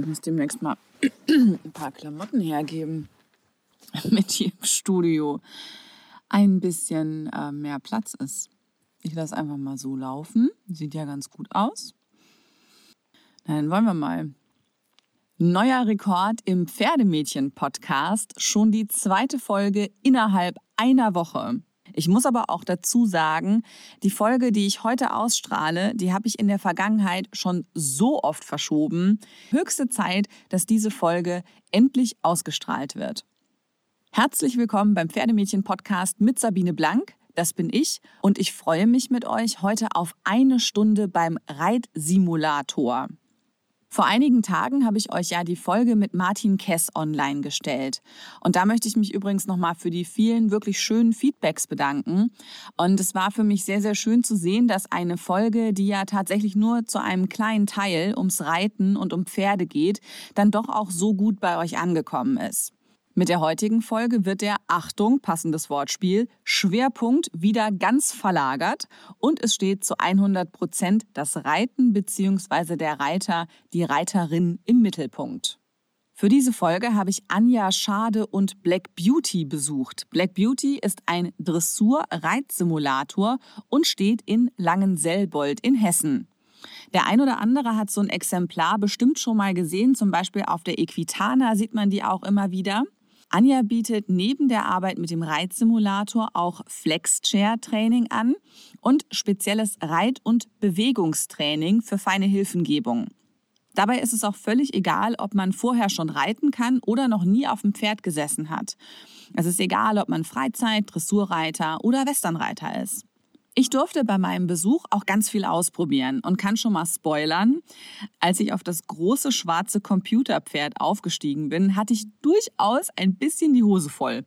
Ich muss demnächst mal ein paar Klamotten hergeben, damit hier im Studio ein bisschen äh, mehr Platz ist. Ich lasse einfach mal so laufen. Sieht ja ganz gut aus. Dann wollen wir mal. Neuer Rekord im Pferdemädchen-Podcast. Schon die zweite Folge innerhalb einer Woche. Ich muss aber auch dazu sagen, die Folge, die ich heute ausstrahle, die habe ich in der Vergangenheit schon so oft verschoben. Höchste Zeit, dass diese Folge endlich ausgestrahlt wird. Herzlich willkommen beim Pferdemädchen-Podcast mit Sabine Blank. Das bin ich und ich freue mich mit euch heute auf eine Stunde beim Reitsimulator. Vor einigen Tagen habe ich euch ja die Folge mit Martin Kess online gestellt. Und da möchte ich mich übrigens nochmal für die vielen wirklich schönen Feedbacks bedanken. Und es war für mich sehr, sehr schön zu sehen, dass eine Folge, die ja tatsächlich nur zu einem kleinen Teil ums Reiten und um Pferde geht, dann doch auch so gut bei euch angekommen ist. Mit der heutigen Folge wird der, Achtung, passendes Wortspiel, Schwerpunkt wieder ganz verlagert und es steht zu 100 Prozent das Reiten bzw. der Reiter, die Reiterin im Mittelpunkt. Für diese Folge habe ich Anja Schade und Black Beauty besucht. Black Beauty ist ein Dressur-Reitsimulator und steht in Langenselbold in Hessen. Der ein oder andere hat so ein Exemplar bestimmt schon mal gesehen, zum Beispiel auf der Equitana sieht man die auch immer wieder. Anja bietet neben der Arbeit mit dem Reitsimulator auch Flex-Chair-Training an und spezielles Reit- und Bewegungstraining für feine Hilfengebung. Dabei ist es auch völlig egal, ob man vorher schon reiten kann oder noch nie auf dem Pferd gesessen hat. Es ist egal, ob man Freizeit, Dressurreiter oder Westernreiter ist. Ich durfte bei meinem Besuch auch ganz viel ausprobieren und kann schon mal spoilern. Als ich auf das große schwarze Computerpferd aufgestiegen bin, hatte ich durchaus ein bisschen die Hose voll.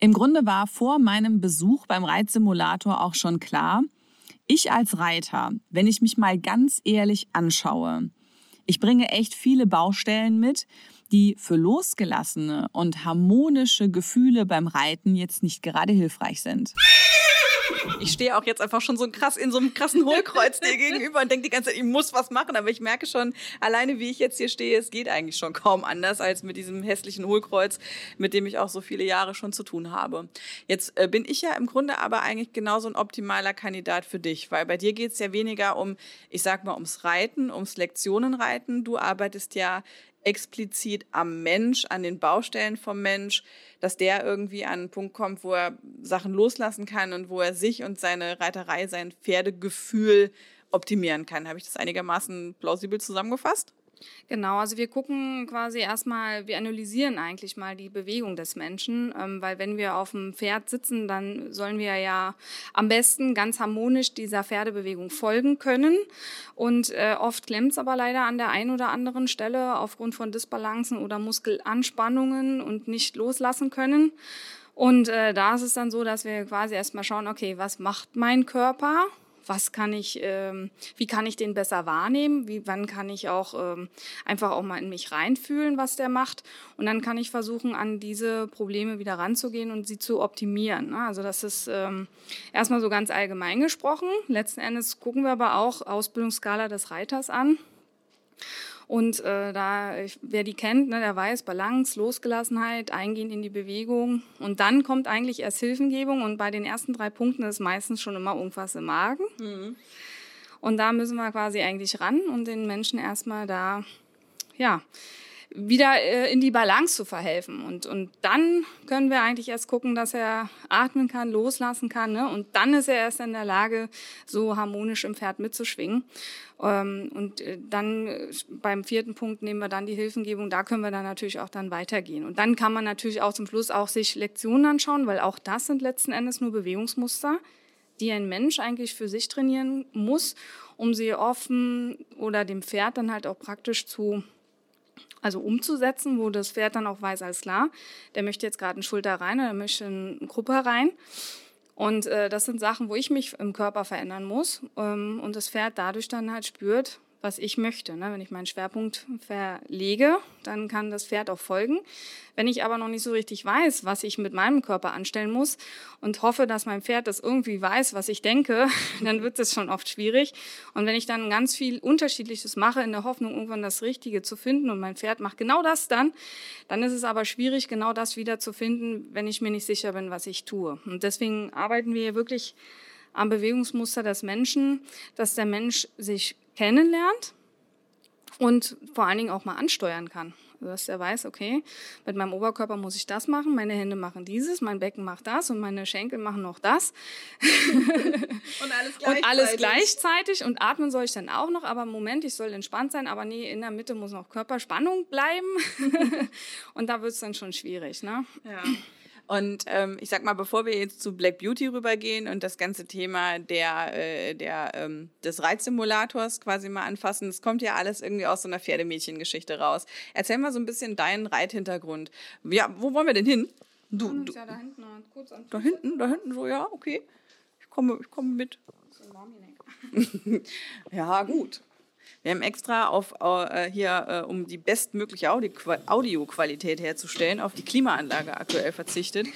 Im Grunde war vor meinem Besuch beim Reitsimulator auch schon klar, ich als Reiter, wenn ich mich mal ganz ehrlich anschaue, ich bringe echt viele Baustellen mit, die für losgelassene und harmonische Gefühle beim Reiten jetzt nicht gerade hilfreich sind. Ich stehe auch jetzt einfach schon so krass in so einem krassen Hohlkreuz dir gegenüber und denke die ganze Zeit, ich muss was machen. Aber ich merke schon, alleine wie ich jetzt hier stehe, es geht eigentlich schon kaum anders als mit diesem hässlichen Hohlkreuz, mit dem ich auch so viele Jahre schon zu tun habe. Jetzt äh, bin ich ja im Grunde aber eigentlich genauso ein optimaler Kandidat für dich, weil bei dir geht es ja weniger um, ich sag mal, ums Reiten, ums Lektionenreiten. Du arbeitest ja explizit am Mensch, an den Baustellen vom Mensch, dass der irgendwie an einen Punkt kommt, wo er Sachen loslassen kann und wo er sich und seine Reiterei, sein Pferdegefühl optimieren kann. Habe ich das einigermaßen plausibel zusammengefasst? Genau, also wir gucken quasi erstmal, wir analysieren eigentlich mal die Bewegung des Menschen, ähm, weil wenn wir auf dem Pferd sitzen, dann sollen wir ja am besten ganz harmonisch dieser Pferdebewegung folgen können. Und äh, oft klemmt es aber leider an der einen oder anderen Stelle aufgrund von Disbalancen oder Muskelanspannungen und nicht loslassen können. Und äh, da ist es dann so, dass wir quasi erstmal schauen, okay, was macht mein Körper? Was kann ich, ähm, wie kann ich den besser wahrnehmen, wie, wann kann ich auch ähm, einfach auch mal in mich reinfühlen, was der macht. Und dann kann ich versuchen, an diese Probleme wieder ranzugehen und sie zu optimieren. Ne? Also das ist ähm, erstmal so ganz allgemein gesprochen. Letzten Endes gucken wir aber auch Ausbildungsskala des Reiters an. Und äh, da, ich, wer die kennt, ne, der weiß, Balance, Losgelassenheit, eingehen in die Bewegung. Und dann kommt eigentlich erst Hilfengebung. Und bei den ersten drei Punkten ist meistens schon immer irgendwas im Magen. Mhm. Und da müssen wir quasi eigentlich ran und den Menschen erstmal da, ja, wieder äh, in die Balance zu verhelfen. Und, und dann können wir eigentlich erst gucken, dass er atmen kann, loslassen kann. Ne? Und dann ist er erst in der Lage, so harmonisch im Pferd mitzuschwingen. Ähm, und äh, dann äh, beim vierten Punkt nehmen wir dann die Hilfengebung. Da können wir dann natürlich auch dann weitergehen. Und dann kann man natürlich auch zum Schluss auch sich Lektionen anschauen, weil auch das sind letzten Endes nur Bewegungsmuster die ein Mensch eigentlich für sich trainieren muss, um sie offen oder dem Pferd dann halt auch praktisch zu also umzusetzen, wo das Pferd dann auch weiß, alles klar, der möchte jetzt gerade eine Schulter rein oder der möchte eine Gruppe rein. Und äh, das sind Sachen, wo ich mich im Körper verändern muss ähm, und das Pferd dadurch dann halt spürt, was ich möchte. Ne? Wenn ich meinen Schwerpunkt verlege, dann kann das Pferd auch folgen. Wenn ich aber noch nicht so richtig weiß, was ich mit meinem Körper anstellen muss und hoffe, dass mein Pferd das irgendwie weiß, was ich denke, dann wird es schon oft schwierig. Und wenn ich dann ganz viel Unterschiedliches mache, in der Hoffnung, irgendwann das Richtige zu finden und mein Pferd macht genau das dann, dann ist es aber schwierig, genau das wieder zu finden, wenn ich mir nicht sicher bin, was ich tue. Und deswegen arbeiten wir wirklich am Bewegungsmuster des Menschen, dass der Mensch sich kennenlernt und vor allen Dingen auch mal ansteuern kann. Also dass er weiß, okay, mit meinem Oberkörper muss ich das machen, meine Hände machen dieses, mein Becken macht das und meine Schenkel machen noch das. und alles gleichzeitig. Und alles gleichzeitig und atmen soll ich dann auch noch, aber Moment, ich soll entspannt sein, aber nee, in der Mitte muss noch Körperspannung bleiben. und da wird es dann schon schwierig. Ne? Ja. Und ähm, ich sag mal, bevor wir jetzt zu Black Beauty rübergehen und das ganze Thema der, äh, der, ähm, des Reizsimulators quasi mal anfassen, es kommt ja alles irgendwie aus so einer Pferdemädchengeschichte raus. Erzähl mal so ein bisschen deinen Reithintergrund. Ja, wo wollen wir denn hin? Du, du ja da hinten, kurz an da hinten, da hinten so, ja, okay. Ich komme, ich komme mit. ja, gut. Wir haben extra auf äh, hier, äh, um die bestmögliche Audioqualität herzustellen, auf die Klimaanlage aktuell verzichtet.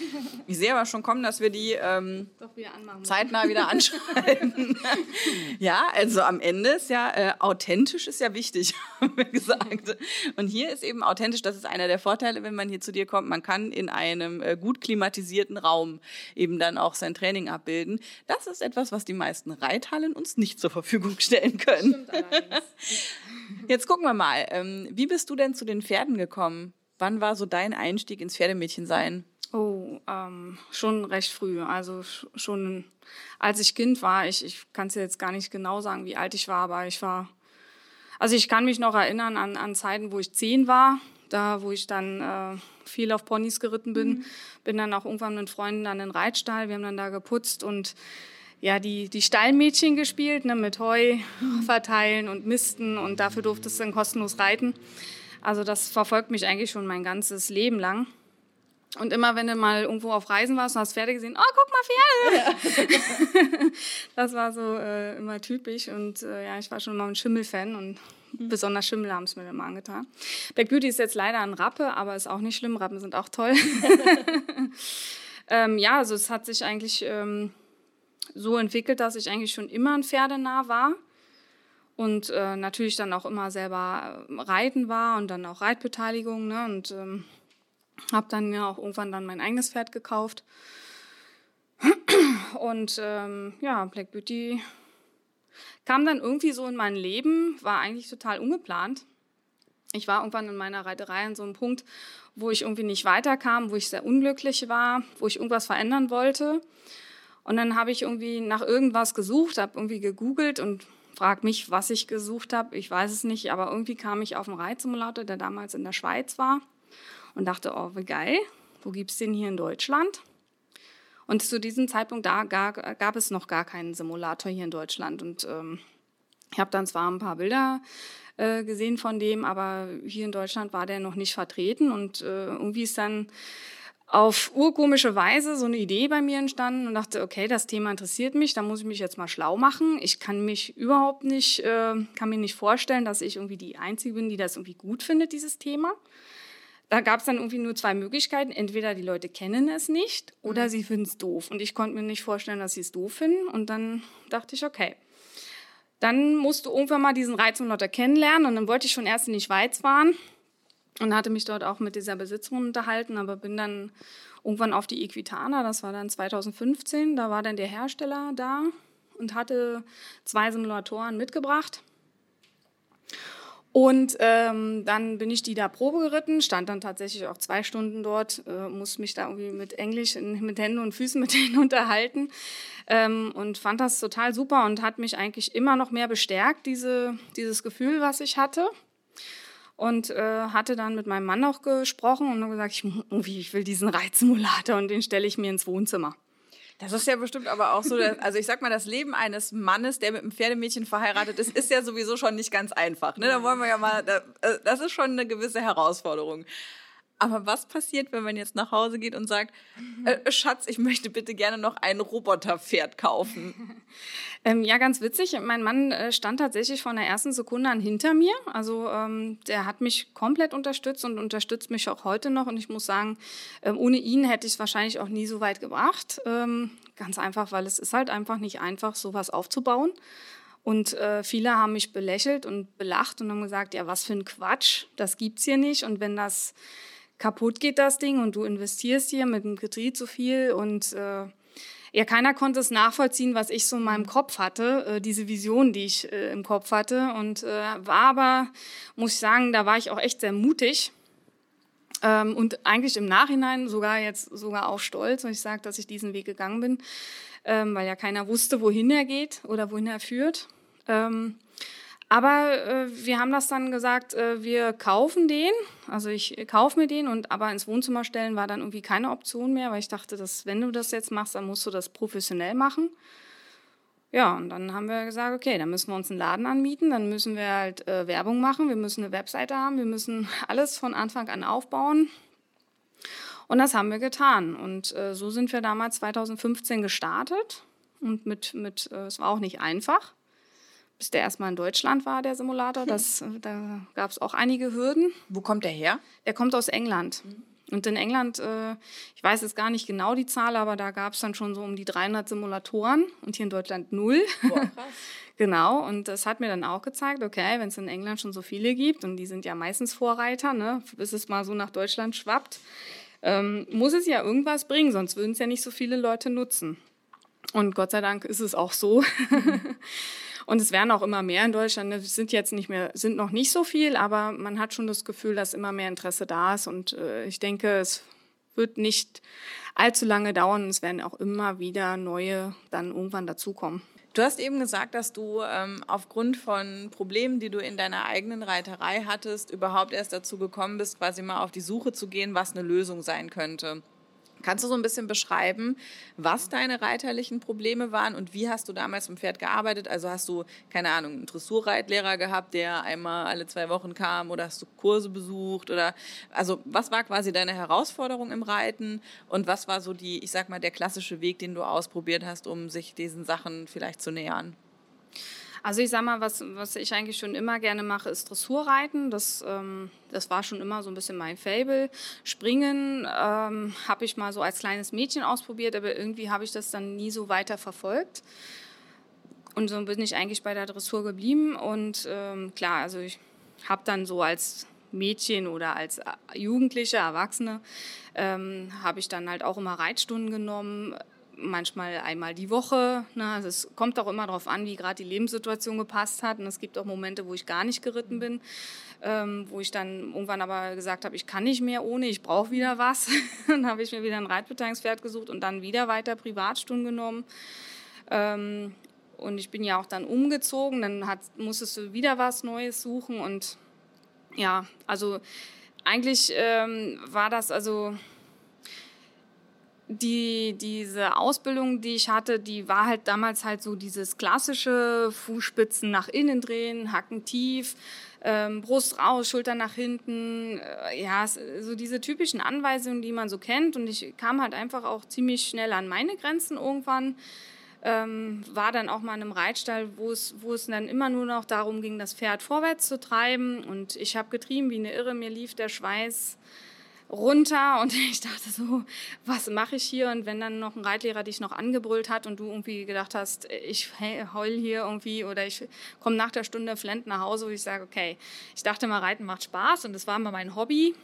Ich sehe aber schon kommen, dass wir die ähm, wieder zeitnah wieder anschalten. ja, also am Ende ist ja äh, authentisch ist ja wichtig, haben wir gesagt. Und hier ist eben authentisch, das ist einer der Vorteile, wenn man hier zu dir kommt. Man kann in einem äh, gut klimatisierten Raum eben dann auch sein Training abbilden. Das ist etwas, was die meisten Reithallen uns nicht zur Verfügung stellen können. Stimmt allerdings. Jetzt gucken wir mal. Ähm, wie bist du denn zu den Pferden gekommen? Wann war so dein Einstieg ins Pferdemädchensein? Oh, ähm, schon recht früh. Also schon als ich Kind war, ich, ich kann es jetzt gar nicht genau sagen, wie alt ich war, aber ich war, also ich kann mich noch erinnern an, an Zeiten, wo ich zehn war, da wo ich dann äh, viel auf Ponys geritten bin, mhm. bin dann auch irgendwann mit Freunden an den Reitstall, wir haben dann da geputzt und ja, die, die Stallmädchen gespielt, ne, mit Heu verteilen und Misten und dafür durftest du dann kostenlos reiten. Also das verfolgt mich eigentlich schon mein ganzes Leben lang. Und immer wenn du mal irgendwo auf Reisen warst und hast Pferde gesehen, oh, guck mal Pferde! Ja. das war so äh, immer typisch und äh, ja, ich war schon immer ein Schimmel-Fan und mhm. besonders Schimmel haben es mir immer angetan. Black Beauty ist jetzt leider ein Rappe, aber ist auch nicht schlimm, Rappen sind auch toll. ähm, ja, also es hat sich eigentlich... Ähm, so entwickelt, dass ich eigentlich schon immer ein Pferdenah war und äh, natürlich dann auch immer selber äh, reiten war und dann auch Reitbeteiligung ne? und ähm, habe dann ja auch irgendwann dann mein eigenes Pferd gekauft und ähm, ja Black Beauty kam dann irgendwie so in mein Leben, war eigentlich total ungeplant. Ich war irgendwann in meiner Reiterei an so einem Punkt, wo ich irgendwie nicht weiterkam, wo ich sehr unglücklich war, wo ich irgendwas verändern wollte. Und dann habe ich irgendwie nach irgendwas gesucht, habe irgendwie gegoogelt und frag mich, was ich gesucht habe. Ich weiß es nicht, aber irgendwie kam ich auf einen Reitsimulator, der damals in der Schweiz war und dachte, oh, wie geil, wo gibt es den hier in Deutschland? Und zu diesem Zeitpunkt da gar, gab es noch gar keinen Simulator hier in Deutschland. Und ähm, ich habe dann zwar ein paar Bilder äh, gesehen von dem, aber hier in Deutschland war der noch nicht vertreten. Und äh, irgendwie ist dann auf urkomische Weise so eine Idee bei mir entstanden und dachte, okay, das Thema interessiert mich, da muss ich mich jetzt mal schlau machen. Ich kann mich überhaupt nicht, äh, kann mir nicht vorstellen, dass ich irgendwie die Einzige bin, die das irgendwie gut findet, dieses Thema. Da gab es dann irgendwie nur zwei Möglichkeiten. Entweder die Leute kennen es nicht oder mhm. sie finden es doof. Und ich konnte mir nicht vorstellen, dass sie es doof finden. Und dann dachte ich, okay, dann musst du irgendwann mal diesen Reiz und Leute kennenlernen. Und dann wollte ich schon erst in die Schweiz fahren und hatte mich dort auch mit dieser Besitzerin unterhalten, aber bin dann irgendwann auf die Equitana, das war dann 2015, da war dann der Hersteller da und hatte zwei Simulatoren mitgebracht. Und ähm, dann bin ich die da Probe geritten, stand dann tatsächlich auch zwei Stunden dort, äh, musste mich da irgendwie mit Englisch, mit Händen und Füßen mit denen unterhalten ähm, und fand das total super und hat mich eigentlich immer noch mehr bestärkt, diese, dieses Gefühl, was ich hatte und äh, hatte dann mit meinem Mann auch gesprochen und gesagt, ich, ich will diesen Reizsimulator und den stelle ich mir ins Wohnzimmer. Das ist ja bestimmt aber auch so, dass, also ich sag mal, das Leben eines Mannes, der mit einem Pferdemädchen verheiratet ist, ist ja sowieso schon nicht ganz einfach. Ne? Da wollen wir ja mal, äh, das ist schon eine gewisse Herausforderung. Aber was passiert, wenn man jetzt nach Hause geht und sagt, äh, Schatz, ich möchte bitte gerne noch ein Roboterpferd kaufen? Ähm, ja, ganz witzig. Mein Mann äh, stand tatsächlich von der ersten Sekunde an hinter mir. Also ähm, der hat mich komplett unterstützt und unterstützt mich auch heute noch. Und ich muss sagen, ähm, ohne ihn hätte ich es wahrscheinlich auch nie so weit gebracht. Ähm, ganz einfach, weil es ist halt einfach nicht einfach, sowas aufzubauen. Und äh, viele haben mich belächelt und belacht und haben gesagt, ja, was für ein Quatsch, das gibt's hier nicht. Und wenn das kaputt geht, das Ding, und du investierst hier mit dem Kredit so viel und äh, ja, keiner konnte es nachvollziehen, was ich so in meinem Kopf hatte, äh, diese Vision, die ich äh, im Kopf hatte. Und äh, war aber, muss ich sagen, da war ich auch echt sehr mutig. Ähm, und eigentlich im Nachhinein sogar jetzt sogar auch stolz, wenn ich sage, dass ich diesen Weg gegangen bin ähm, weil ja keiner wusste, wohin er geht oder wohin er führt. Ähm, aber äh, wir haben das dann gesagt, äh, wir kaufen den, also ich kaufe mir den und aber ins Wohnzimmer stellen war dann irgendwie keine Option mehr, weil ich dachte, dass wenn du das jetzt machst, dann musst du das professionell machen. Ja, und dann haben wir gesagt, okay, dann müssen wir uns einen Laden anmieten, dann müssen wir halt äh, Werbung machen, wir müssen eine Webseite haben, wir müssen alles von Anfang an aufbauen. Und das haben wir getan. Und äh, so sind wir damals 2015 gestartet. Und mit, mit äh, es war auch nicht einfach, bis der erstmal in Deutschland war, der Simulator. Das, äh, da gab es auch einige Hürden. Wo kommt der her? Der kommt aus England. Mhm. Und in England, äh, ich weiß jetzt gar nicht genau die Zahl, aber da gab es dann schon so um die 300 Simulatoren und hier in Deutschland null. Boah, krass. genau, und das hat mir dann auch gezeigt, okay, wenn es in England schon so viele gibt und die sind ja meistens Vorreiter, ne, bis es mal so nach Deutschland schwappt, ähm, muss es ja irgendwas bringen, sonst würden es ja nicht so viele Leute nutzen. Und Gott sei Dank ist es auch so. Und es werden auch immer mehr in Deutschland. Es sind jetzt nicht mehr, sind noch nicht so viel, aber man hat schon das Gefühl, dass immer mehr Interesse da ist. Und äh, ich denke, es wird nicht allzu lange dauern. Es werden auch immer wieder neue dann irgendwann dazukommen. Du hast eben gesagt, dass du ähm, aufgrund von Problemen, die du in deiner eigenen Reiterei hattest, überhaupt erst dazu gekommen bist, quasi mal auf die Suche zu gehen, was eine Lösung sein könnte. Kannst du so ein bisschen beschreiben, was deine reiterlichen Probleme waren und wie hast du damals im Pferd gearbeitet? Also hast du, keine Ahnung, einen Dressurreitlehrer gehabt, der einmal alle zwei Wochen kam oder hast du Kurse besucht oder, also was war quasi deine Herausforderung im Reiten und was war so die, ich sag mal, der klassische Weg, den du ausprobiert hast, um sich diesen Sachen vielleicht zu nähern? Also ich sag mal, was, was ich eigentlich schon immer gerne mache, ist Dressurreiten. Das, ähm, das war schon immer so ein bisschen mein Fable. Springen ähm, habe ich mal so als kleines Mädchen ausprobiert, aber irgendwie habe ich das dann nie so weiter verfolgt. Und so bin ich eigentlich bei der Dressur geblieben. Und ähm, klar, also ich habe dann so als Mädchen oder als Jugendliche, Erwachsene, ähm, habe ich dann halt auch immer Reitstunden genommen manchmal einmal die Woche. Ne? Also es kommt auch immer darauf an, wie gerade die Lebenssituation gepasst hat. Und es gibt auch Momente, wo ich gar nicht geritten bin, ähm, wo ich dann irgendwann aber gesagt habe, ich kann nicht mehr ohne, ich brauche wieder was. dann habe ich mir wieder ein Reitbeteiligungspferd gesucht und dann wieder weiter Privatstunden genommen. Ähm, und ich bin ja auch dann umgezogen, dann hat, musstest du wieder was Neues suchen. Und ja, also eigentlich ähm, war das also die, diese Ausbildung, die ich hatte, die war halt damals halt so dieses klassische Fußspitzen nach innen drehen, Hacken tief, ähm, Brust raus, Schulter nach hinten, äh, ja, so diese typischen Anweisungen, die man so kennt. Und ich kam halt einfach auch ziemlich schnell an meine Grenzen irgendwann. Ähm, war dann auch mal in einem Reitstall, wo es, wo es dann immer nur noch darum ging, das Pferd vorwärts zu treiben. Und ich habe getrieben wie eine Irre, mir lief der Schweiß runter und ich dachte so, was mache ich hier? Und wenn dann noch ein Reitlehrer dich noch angebrüllt hat und du irgendwie gedacht hast, ich heul hier irgendwie oder ich komme nach der Stunde flend nach Hause, wo ich sage, okay, ich dachte mal, Reiten macht Spaß und das war mal mein Hobby.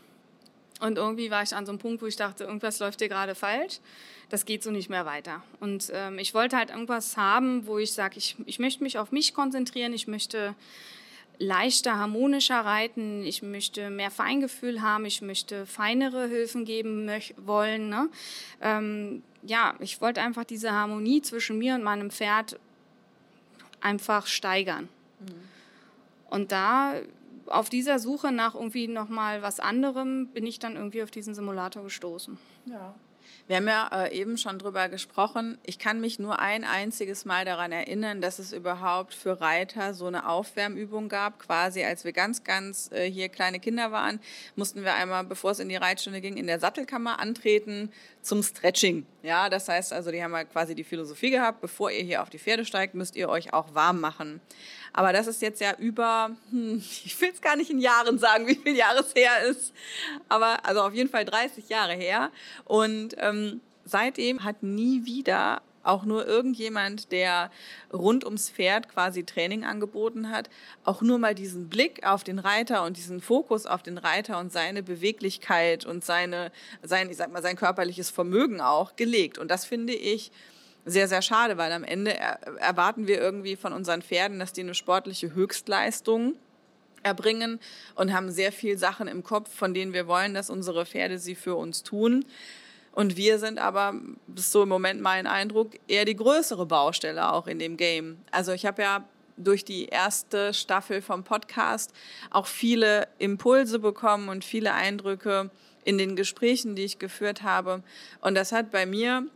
Und irgendwie war ich an so einem Punkt, wo ich dachte, irgendwas läuft hier gerade falsch. Das geht so nicht mehr weiter. Und ähm, ich wollte halt irgendwas haben, wo ich sage, ich, ich möchte mich auf mich konzentrieren, ich möchte leichter, harmonischer reiten. Ich möchte mehr Feingefühl haben. Ich möchte feinere Hilfen geben wollen. Ne? Ähm, ja, ich wollte einfach diese Harmonie zwischen mir und meinem Pferd einfach steigern. Mhm. Und da auf dieser Suche nach irgendwie noch mal was anderem bin ich dann irgendwie auf diesen Simulator gestoßen. Ja. Wir haben ja äh, eben schon drüber gesprochen. Ich kann mich nur ein einziges Mal daran erinnern, dass es überhaupt für Reiter so eine Aufwärmübung gab. Quasi, als wir ganz, ganz äh, hier kleine Kinder waren, mussten wir einmal, bevor es in die Reitstunde ging, in der Sattelkammer antreten zum Stretching. Ja, das heißt also, die haben halt quasi die Philosophie gehabt, bevor ihr hier auf die Pferde steigt, müsst ihr euch auch warm machen. Aber das ist jetzt ja über, hm, ich will es gar nicht in Jahren sagen, wie viel Jahre es her ist, aber also auf jeden Fall 30 Jahre her. Und ähm, seitdem hat nie wieder auch nur irgendjemand, der rund ums Pferd quasi Training angeboten hat, auch nur mal diesen Blick auf den Reiter und diesen Fokus auf den Reiter und seine Beweglichkeit und seine, sein, ich sag mal, sein körperliches Vermögen auch gelegt. Und das finde ich sehr, sehr schade, weil am Ende erwarten wir irgendwie von unseren Pferden, dass die eine sportliche Höchstleistung erbringen und haben sehr viel Sachen im Kopf, von denen wir wollen, dass unsere Pferde sie für uns tun. Und wir sind aber, das so im Moment mein Eindruck, eher die größere Baustelle auch in dem Game. Also ich habe ja durch die erste Staffel vom Podcast auch viele Impulse bekommen und viele Eindrücke in den Gesprächen, die ich geführt habe. Und das hat bei mir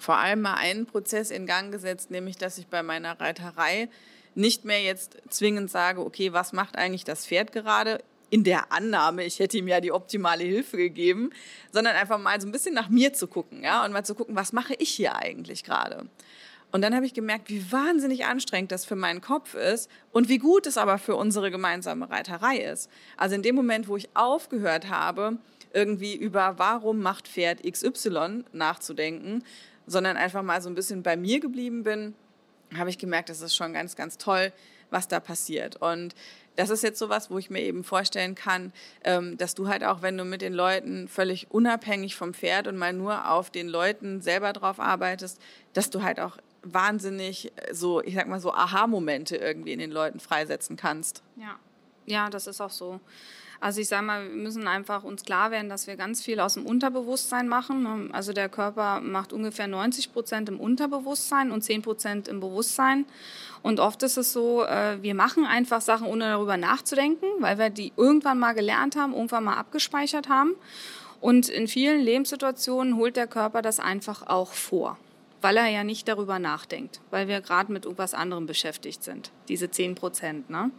vor allem mal einen Prozess in Gang gesetzt, nämlich dass ich bei meiner Reiterei nicht mehr jetzt zwingend sage, okay, was macht eigentlich das Pferd gerade? In der Annahme, ich hätte ihm ja die optimale Hilfe gegeben, sondern einfach mal so ein bisschen nach mir zu gucken, ja, und mal zu gucken, was mache ich hier eigentlich gerade? Und dann habe ich gemerkt, wie wahnsinnig anstrengend das für meinen Kopf ist und wie gut es aber für unsere gemeinsame Reiterei ist. Also in dem Moment, wo ich aufgehört habe, irgendwie über warum macht Pferd XY nachzudenken, sondern einfach mal so ein bisschen bei mir geblieben bin, habe ich gemerkt, das ist schon ganz, ganz toll, was da passiert. Und das ist jetzt sowas, wo ich mir eben vorstellen kann, ähm, dass du halt auch, wenn du mit den Leuten völlig unabhängig vom Pferd und mal nur auf den Leuten selber drauf arbeitest, dass du halt auch wahnsinnig so, ich sag mal so Aha-Momente irgendwie in den Leuten freisetzen kannst. Ja, ja, das ist auch so. Also ich sage mal, wir müssen einfach uns klar werden, dass wir ganz viel aus dem Unterbewusstsein machen. Also der Körper macht ungefähr 90 Prozent im Unterbewusstsein und 10 Prozent im Bewusstsein. Und oft ist es so, äh, wir machen einfach Sachen, ohne darüber nachzudenken, weil wir die irgendwann mal gelernt haben, irgendwann mal abgespeichert haben. Und in vielen Lebenssituationen holt der Körper das einfach auch vor weil er ja nicht darüber nachdenkt, weil wir gerade mit irgendwas anderem beschäftigt sind, diese 10 Prozent. Ne?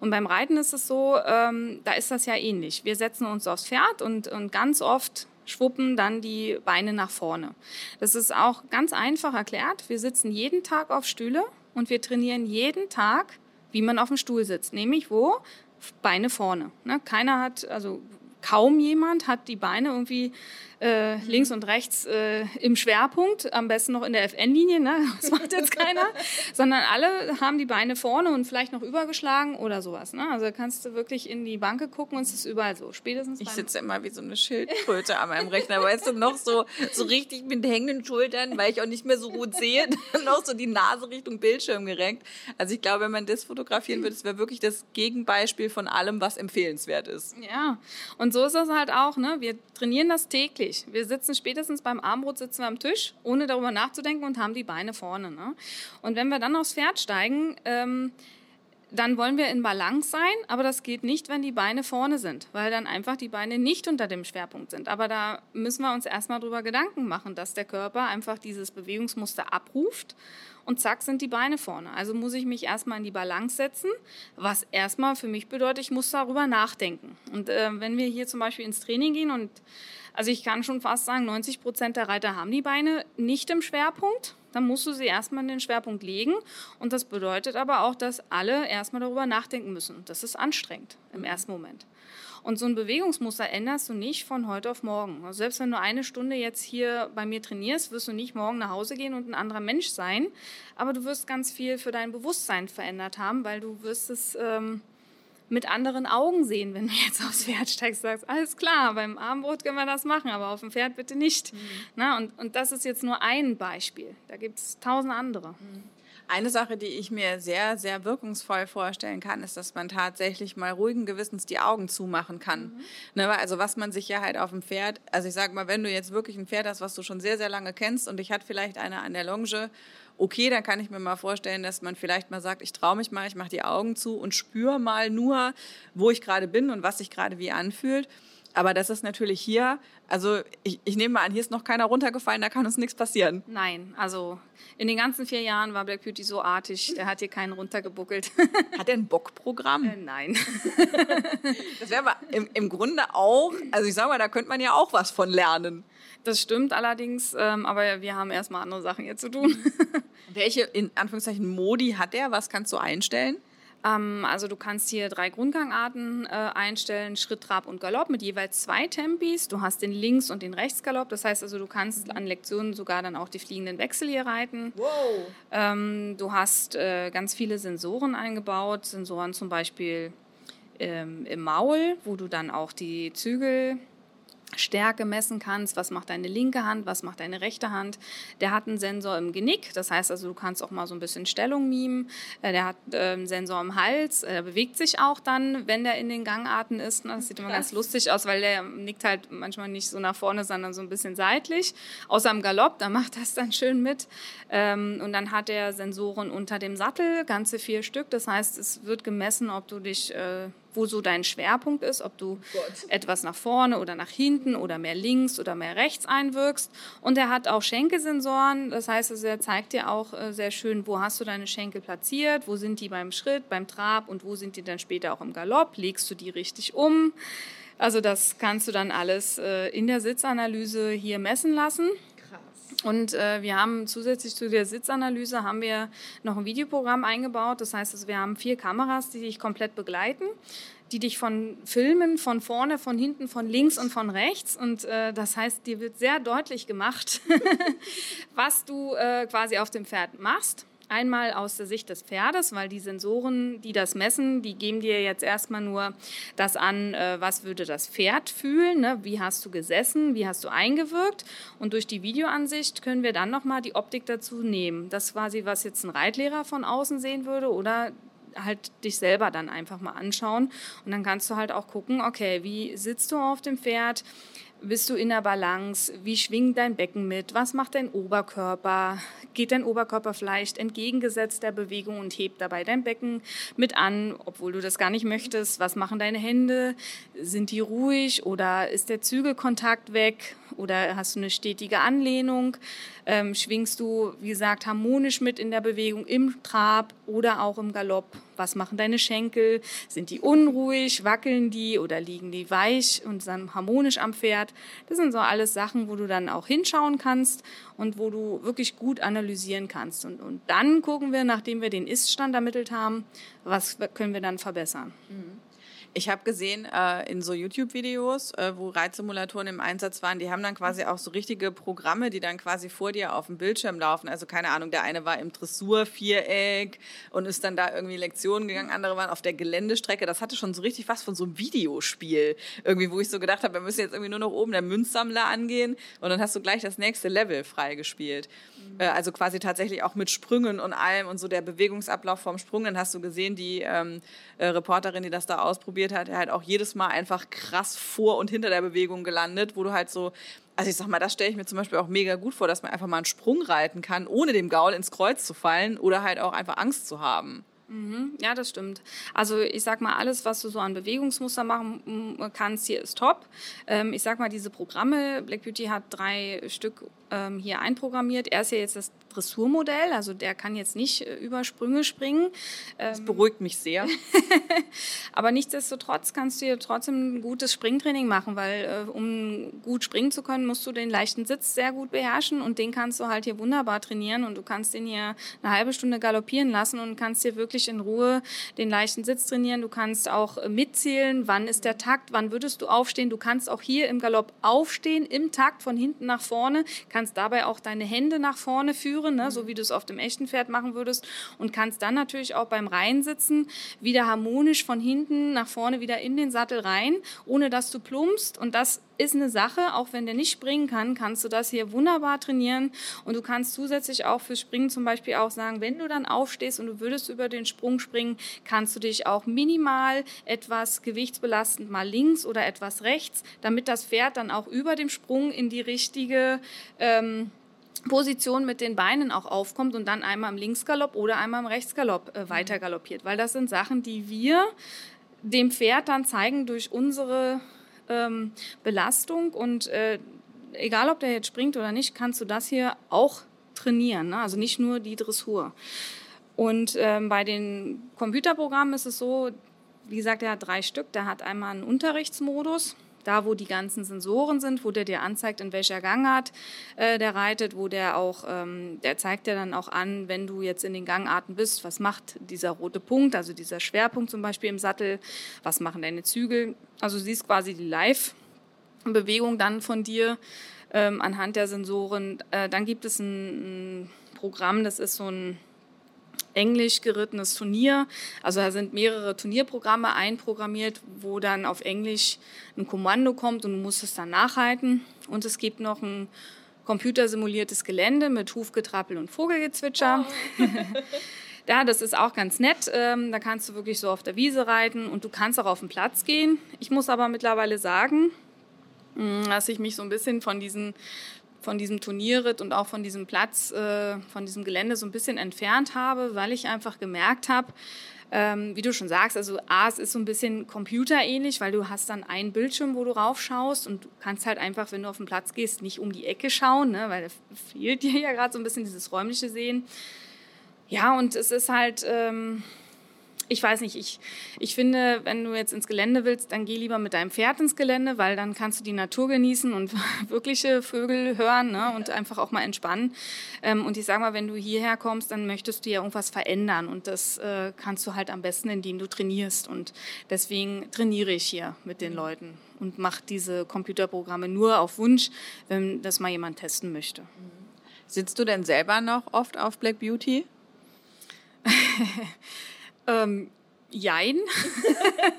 Und beim Reiten ist es so, ähm, da ist das ja ähnlich. Wir setzen uns aufs Pferd und, und ganz oft schwuppen dann die Beine nach vorne. Das ist auch ganz einfach erklärt. Wir sitzen jeden Tag auf Stühle und wir trainieren jeden Tag, wie man auf dem Stuhl sitzt, nämlich wo? Beine vorne. Ne? Keiner hat, also kaum jemand hat die Beine irgendwie äh, links und rechts äh, im Schwerpunkt, am besten noch in der FN-Linie, ne? das macht jetzt keiner, sondern alle haben die Beine vorne und vielleicht noch übergeschlagen oder sowas. Ne? Also kannst du wirklich in die Banke gucken und es ist überall so. Spätestens ich sitze immer wie so eine Schildkröte an meinem Rechner, weißt du, noch so, so richtig mit hängenden Schultern, weil ich auch nicht mehr so gut sehe, noch so die Nase Richtung Bildschirm gerenkt. Also ich glaube, wenn man das fotografieren würde, es wäre wirklich das Gegenbeispiel von allem, was empfehlenswert ist. Ja, und so ist das halt auch. Ne? Wir trainieren das täglich täglich. Wir sitzen spätestens beim Armbrot sitzen wir am Tisch, ohne darüber nachzudenken und haben die Beine vorne. Ne? Und wenn wir dann aufs Pferd steigen, ähm, dann wollen wir in Balance sein, aber das geht nicht, wenn die Beine vorne sind, weil dann einfach die Beine nicht unter dem Schwerpunkt sind. Aber da müssen wir uns erstmal drüber Gedanken machen, dass der Körper einfach dieses Bewegungsmuster abruft und zack sind die Beine vorne. Also muss ich mich erstmal in die Balance setzen, was erstmal für mich bedeutet, ich muss darüber nachdenken. Und äh, wenn wir hier zum Beispiel ins Training gehen und also ich kann schon fast sagen, 90 Prozent der Reiter haben die Beine nicht im Schwerpunkt. Dann musst du sie erstmal in den Schwerpunkt legen. Und das bedeutet aber auch, dass alle erstmal darüber nachdenken müssen. Das ist anstrengend im ersten Moment. Und so ein Bewegungsmuster änderst du nicht von heute auf morgen. Also selbst wenn du eine Stunde jetzt hier bei mir trainierst, wirst du nicht morgen nach Hause gehen und ein anderer Mensch sein. Aber du wirst ganz viel für dein Bewusstsein verändert haben, weil du wirst es ähm, mit anderen Augen sehen, wenn du jetzt aufs Pferd steigst, sagst, alles klar, beim Armbrot können wir das machen, aber auf dem Pferd bitte nicht. Mhm. Na, und, und das ist jetzt nur ein Beispiel. Da gibt es tausend andere. Mhm. Eine Sache, die ich mir sehr, sehr wirkungsvoll vorstellen kann, ist, dass man tatsächlich mal ruhigen Gewissens die Augen zumachen kann. Mhm. Ne, also was man sich ja halt auf dem Pferd, also ich sag mal, wenn du jetzt wirklich ein Pferd hast, was du schon sehr, sehr lange kennst und dich hat vielleicht einer an der Longe okay, dann kann ich mir mal vorstellen, dass man vielleicht mal sagt, ich traue mich mal, ich mache die Augen zu und spüre mal nur, wo ich gerade bin und was sich gerade wie anfühlt. Aber das ist natürlich hier, also ich, ich nehme mal an, hier ist noch keiner runtergefallen, da kann uns nichts passieren. Nein, also in den ganzen vier Jahren war Black Beauty so artig, der hat hier keinen runtergebuckelt. Hat er ein Bockprogramm? Äh, Nein. Das wäre aber im, im Grunde auch, also ich sag mal, da könnte man ja auch was von lernen. Das stimmt allerdings, ähm, aber wir haben erstmal andere Sachen hier zu tun. Welche, in Anführungszeichen, Modi hat er? Was kannst du einstellen? Ähm, also du kannst hier drei Grundgangarten äh, einstellen, Schritt, Trab und Galopp mit jeweils zwei Tempis. Du hast den Links- und den Rechtsgalopp. Das heißt also, du kannst an Lektionen sogar dann auch die fliegenden Wechsel hier reiten. Wow. Ähm, du hast äh, ganz viele Sensoren eingebaut. Sensoren zum Beispiel ähm, im Maul, wo du dann auch die Zügel Stärke messen kannst, was macht deine linke Hand, was macht deine rechte Hand. Der hat einen Sensor im Genick, das heißt also, du kannst auch mal so ein bisschen Stellung mimen. Äh, Der hat äh, einen Sensor im Hals, er bewegt sich auch dann, wenn der in den Gangarten ist. ne? Das sieht immer ganz lustig aus, weil der nickt halt manchmal nicht so nach vorne, sondern so ein bisschen seitlich. Außer im Galopp, da macht das dann schön mit. Ähm, Und dann hat er Sensoren unter dem Sattel, ganze vier Stück. Das heißt, es wird gemessen, ob du dich äh, wo so dein Schwerpunkt ist, ob du etwas nach vorne oder nach hinten oder mehr links oder mehr rechts einwirkst. Und er hat auch Schenkelsensoren, das heißt, also er zeigt dir auch äh, sehr schön, wo hast du deine Schenkel platziert, wo sind die beim Schritt, beim Trab und wo sind die dann später auch im Galopp, legst du die richtig um. Also das kannst du dann alles äh, in der Sitzanalyse hier messen lassen. Und äh, wir haben zusätzlich zu der Sitzanalyse haben wir noch ein Videoprogramm eingebaut. Das heißt, also wir haben vier Kameras, die dich komplett begleiten, die dich von filmen, von vorne, von hinten, von links und von rechts. Und äh, das heißt, dir wird sehr deutlich gemacht, was du äh, quasi auf dem Pferd machst. Einmal aus der Sicht des Pferdes, weil die Sensoren, die das messen, die geben dir jetzt erstmal nur das an, äh, was würde das Pferd fühlen, ne? wie hast du gesessen, wie hast du eingewirkt. Und durch die Videoansicht können wir dann nochmal die Optik dazu nehmen. Das quasi, was jetzt ein Reitlehrer von außen sehen würde oder halt dich selber dann einfach mal anschauen. Und dann kannst du halt auch gucken, okay, wie sitzt du auf dem Pferd? Bist du in der Balance? Wie schwingt dein Becken mit? Was macht dein Oberkörper? Geht dein Oberkörper vielleicht entgegengesetzt der Bewegung und hebt dabei dein Becken mit an, obwohl du das gar nicht möchtest? Was machen deine Hände? Sind die ruhig oder ist der Zügelkontakt weg? Oder hast du eine stetige Anlehnung? Ähm, schwingst du, wie gesagt, harmonisch mit in der Bewegung im Trab oder auch im Galopp? Was machen deine Schenkel? Sind die unruhig? Wackeln die oder liegen die weich und dann harmonisch am Pferd? Das sind so alles Sachen, wo du dann auch hinschauen kannst und wo du wirklich gut analysieren kannst. Und, und dann gucken wir, nachdem wir den Ist-Stand ermittelt haben, was können wir dann verbessern. Ich habe gesehen äh, in so YouTube-Videos, äh, wo Reitsimulatoren im Einsatz waren, die haben dann quasi auch so richtige Programme, die dann quasi vor dir auf dem Bildschirm laufen. Also keine Ahnung, der eine war im Dressur-Viereck und ist dann da irgendwie Lektionen gegangen, andere waren auf der Geländestrecke. Das hatte schon so richtig was von so einem Videospiel. Irgendwie, wo ich so gedacht habe, wir müssen jetzt irgendwie nur noch oben der Münzsammler angehen und dann hast du gleich das nächste Level freigespielt. Äh, also quasi tatsächlich auch mit Sprüngen und allem und so der Bewegungsablauf vom Sprung. Dann hast du gesehen, die ähm, äh, Reporterin, die das da ausprobiert hat, halt auch jedes Mal einfach krass vor und hinter der Bewegung gelandet, wo du halt so, also ich sag mal, das stelle ich mir zum Beispiel auch mega gut vor, dass man einfach mal einen Sprung reiten kann, ohne dem Gaul ins Kreuz zu fallen oder halt auch einfach Angst zu haben. Ja, das stimmt. Also ich sag mal, alles, was du so an Bewegungsmuster machen kannst, hier ist top. Ähm, ich sag mal, diese Programme, Black Beauty hat drei Stück ähm, hier einprogrammiert. Er ist ja jetzt das Dressurmodell, also der kann jetzt nicht äh, über Sprünge springen. Das beruhigt mich sehr. Aber nichtsdestotrotz kannst du hier trotzdem ein gutes Springtraining machen, weil äh, um gut springen zu können, musst du den leichten Sitz sehr gut beherrschen und den kannst du halt hier wunderbar trainieren und du kannst den hier eine halbe Stunde galoppieren lassen und kannst hier wirklich in Ruhe den leichten Sitz trainieren. Du kannst auch äh, mitzählen, wann ist der Takt, wann würdest du aufstehen. Du kannst auch hier im Galopp aufstehen, im Takt von hinten nach vorne, kannst dabei auch deine Hände nach vorne führen, ne, so wie du es auf dem echten Pferd machen würdest und kannst dann natürlich auch beim Reinsitzen wieder harmonisch von hinten nach vorne wieder in den Sattel rein, ohne dass du plumpst. Und das ist eine Sache, auch wenn der nicht springen kann, kannst du das hier wunderbar trainieren. Und du kannst zusätzlich auch für Springen zum Beispiel auch sagen, wenn du dann aufstehst und du würdest über den Sprung springen, kannst du dich auch minimal etwas gewichtsbelastend mal links oder etwas rechts, damit das Pferd dann auch über dem Sprung in die richtige ähm, Position mit den Beinen auch aufkommt und dann einmal im Linksgalopp oder einmal im Rechtsgalopp äh, weiter galoppiert. Weil das sind Sachen, die wir dem Pferd dann zeigen durch unsere ähm, Belastung und äh, egal ob der jetzt springt oder nicht, kannst du das hier auch trainieren. Ne? Also nicht nur die Dressur. Und ähm, bei den Computerprogrammen ist es so, wie gesagt, er hat drei Stück. Der hat einmal einen Unterrichtsmodus, da wo die ganzen Sensoren sind, wo der dir anzeigt, in welcher Gangart äh, der reitet, wo der auch, ähm, der zeigt dir dann auch an, wenn du jetzt in den Gangarten bist, was macht dieser rote Punkt, also dieser Schwerpunkt zum Beispiel im Sattel, was machen deine Zügel. Also du siehst quasi die Live-Bewegung dann von dir ähm, anhand der Sensoren. Äh, dann gibt es ein, ein Programm, das ist so ein englisch gerittenes Turnier. Also da sind mehrere Turnierprogramme einprogrammiert, wo dann auf Englisch ein Kommando kommt und du musst es dann nachhalten. Und es gibt noch ein computersimuliertes Gelände mit Hufgetrappel und Vogelgezwitscher. Oh. ja, das ist auch ganz nett. Ähm, da kannst du wirklich so auf der Wiese reiten und du kannst auch auf den Platz gehen. Ich muss aber mittlerweile sagen, mm, dass ich mich so ein bisschen von diesen von diesem Turnierritt und auch von diesem Platz, äh, von diesem Gelände so ein bisschen entfernt habe, weil ich einfach gemerkt habe, ähm, wie du schon sagst, also A, es ist so ein bisschen computerähnlich, weil du hast dann einen Bildschirm, wo du raufschaust und du kannst halt einfach, wenn du auf den Platz gehst, nicht um die Ecke schauen, ne, weil da fehlt dir ja gerade so ein bisschen dieses räumliche Sehen. Ja, und es ist halt... Ähm, ich weiß nicht, ich, ich finde, wenn du jetzt ins Gelände willst, dann geh lieber mit deinem Pferd ins Gelände, weil dann kannst du die Natur genießen und wirkliche Vögel hören ne, und einfach auch mal entspannen. Ähm, und ich sage mal, wenn du hierher kommst, dann möchtest du ja irgendwas verändern und das äh, kannst du halt am besten, indem du trainierst. Und deswegen trainiere ich hier mit den Leuten und mache diese Computerprogramme nur auf Wunsch, wenn das mal jemand testen möchte. Sitzt du denn selber noch oft auf Black Beauty? Ähm, jein.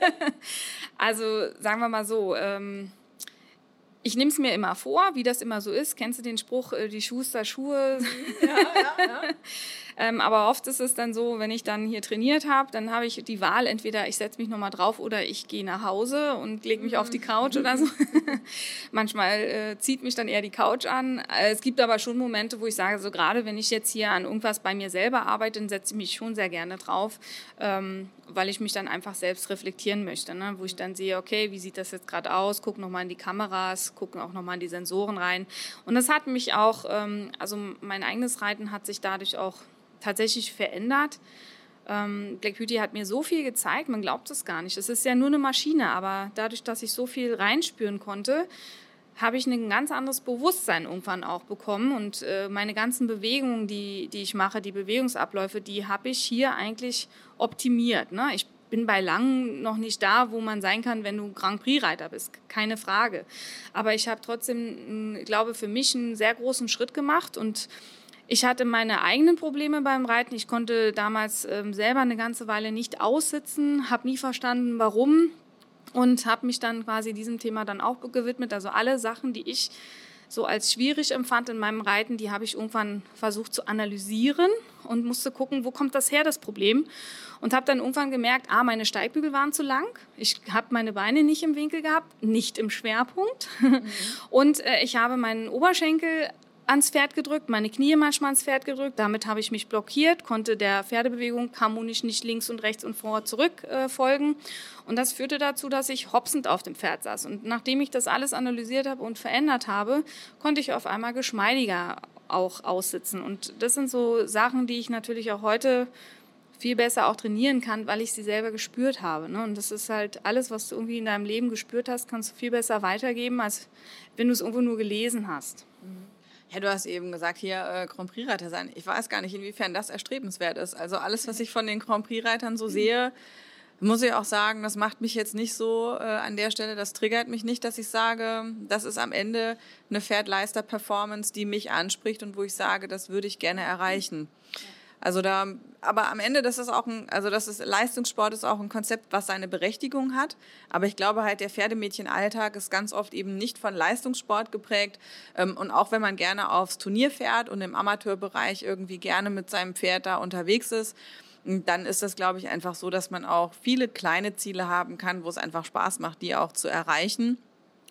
also sagen wir mal so, ähm, ich nehme es mir immer vor, wie das immer so ist. Kennst du den Spruch, äh, die Schuster Schuhe? Ja, ja, ja. Ähm, aber oft ist es dann so, wenn ich dann hier trainiert habe, dann habe ich die Wahl, entweder ich setze mich nochmal drauf oder ich gehe nach Hause und lege mich auf die Couch oder so. Manchmal äh, zieht mich dann eher die Couch an. Äh, es gibt aber schon Momente, wo ich sage, so gerade wenn ich jetzt hier an irgendwas bei mir selber arbeite, dann setze ich mich schon sehr gerne drauf. Ähm, weil ich mich dann einfach selbst reflektieren möchte, ne? wo ich dann sehe, okay, wie sieht das jetzt gerade aus, gucke nochmal in die Kameras, gucke auch nochmal in die Sensoren rein. Und das hat mich auch, ähm, also mein eigenes Reiten hat sich dadurch auch tatsächlich verändert. Ähm, Black Beauty hat mir so viel gezeigt, man glaubt es gar nicht. Es ist ja nur eine Maschine, aber dadurch, dass ich so viel reinspüren konnte, habe ich ein ganz anderes Bewusstsein irgendwann auch bekommen. Und äh, meine ganzen Bewegungen, die, die ich mache, die Bewegungsabläufe, die habe ich hier eigentlich optimiert. Ne? Ich bin bei langem noch nicht da, wo man sein kann, wenn du Grand Prix-Reiter bist. Keine Frage. Aber ich habe trotzdem, ich glaube, für mich einen sehr großen Schritt gemacht und ich hatte meine eigenen Probleme beim Reiten. Ich konnte damals ähm, selber eine ganze Weile nicht aussitzen, habe nie verstanden, warum und habe mich dann quasi diesem Thema dann auch gewidmet. Also alle Sachen, die ich so als schwierig empfand in meinem Reiten, die habe ich irgendwann versucht zu analysieren und musste gucken, wo kommt das her, das Problem. Und habe dann irgendwann gemerkt, ah, meine Steigbügel waren zu lang, ich habe meine Beine nicht im Winkel gehabt, nicht im Schwerpunkt mhm. und äh, ich habe meinen Oberschenkel ans Pferd gedrückt, meine Knie manchmal ans Pferd gedrückt. Damit habe ich mich blockiert, konnte der Pferdebewegung harmonisch nicht links und rechts und vor zurück äh, folgen. Und das führte dazu, dass ich hopsend auf dem Pferd saß. Und nachdem ich das alles analysiert habe und verändert habe, konnte ich auf einmal geschmeidiger auch aussitzen. Und das sind so Sachen, die ich natürlich auch heute viel besser auch trainieren kann, weil ich sie selber gespürt habe. Ne? Und das ist halt alles, was du irgendwie in deinem Leben gespürt hast, kannst du viel besser weitergeben, als wenn du es irgendwo nur gelesen hast. Mhm. Ja, du hast eben gesagt, hier äh, Grand Prix-Reiter sein. Ich weiß gar nicht, inwiefern das erstrebenswert ist. Also alles, was ich von den Grand Prix-Reitern so sehe, muss ich auch sagen, das macht mich jetzt nicht so äh, an der Stelle, das triggert mich nicht, dass ich sage, das ist am Ende eine Pferd-Leister-Performance, die mich anspricht und wo ich sage, das würde ich gerne erreichen. Also da, aber am Ende, das ist auch ein, also das ist Leistungssport ist auch ein Konzept, was seine Berechtigung hat. Aber ich glaube halt, der Pferdemädchenalltag ist ganz oft eben nicht von Leistungssport geprägt. Ähm, und auch wenn man gerne aufs Turnier fährt und im Amateurbereich irgendwie gerne mit seinem Pferd da unterwegs ist, dann ist das, glaube ich, einfach so, dass man auch viele kleine Ziele haben kann, wo es einfach Spaß macht, die auch zu erreichen.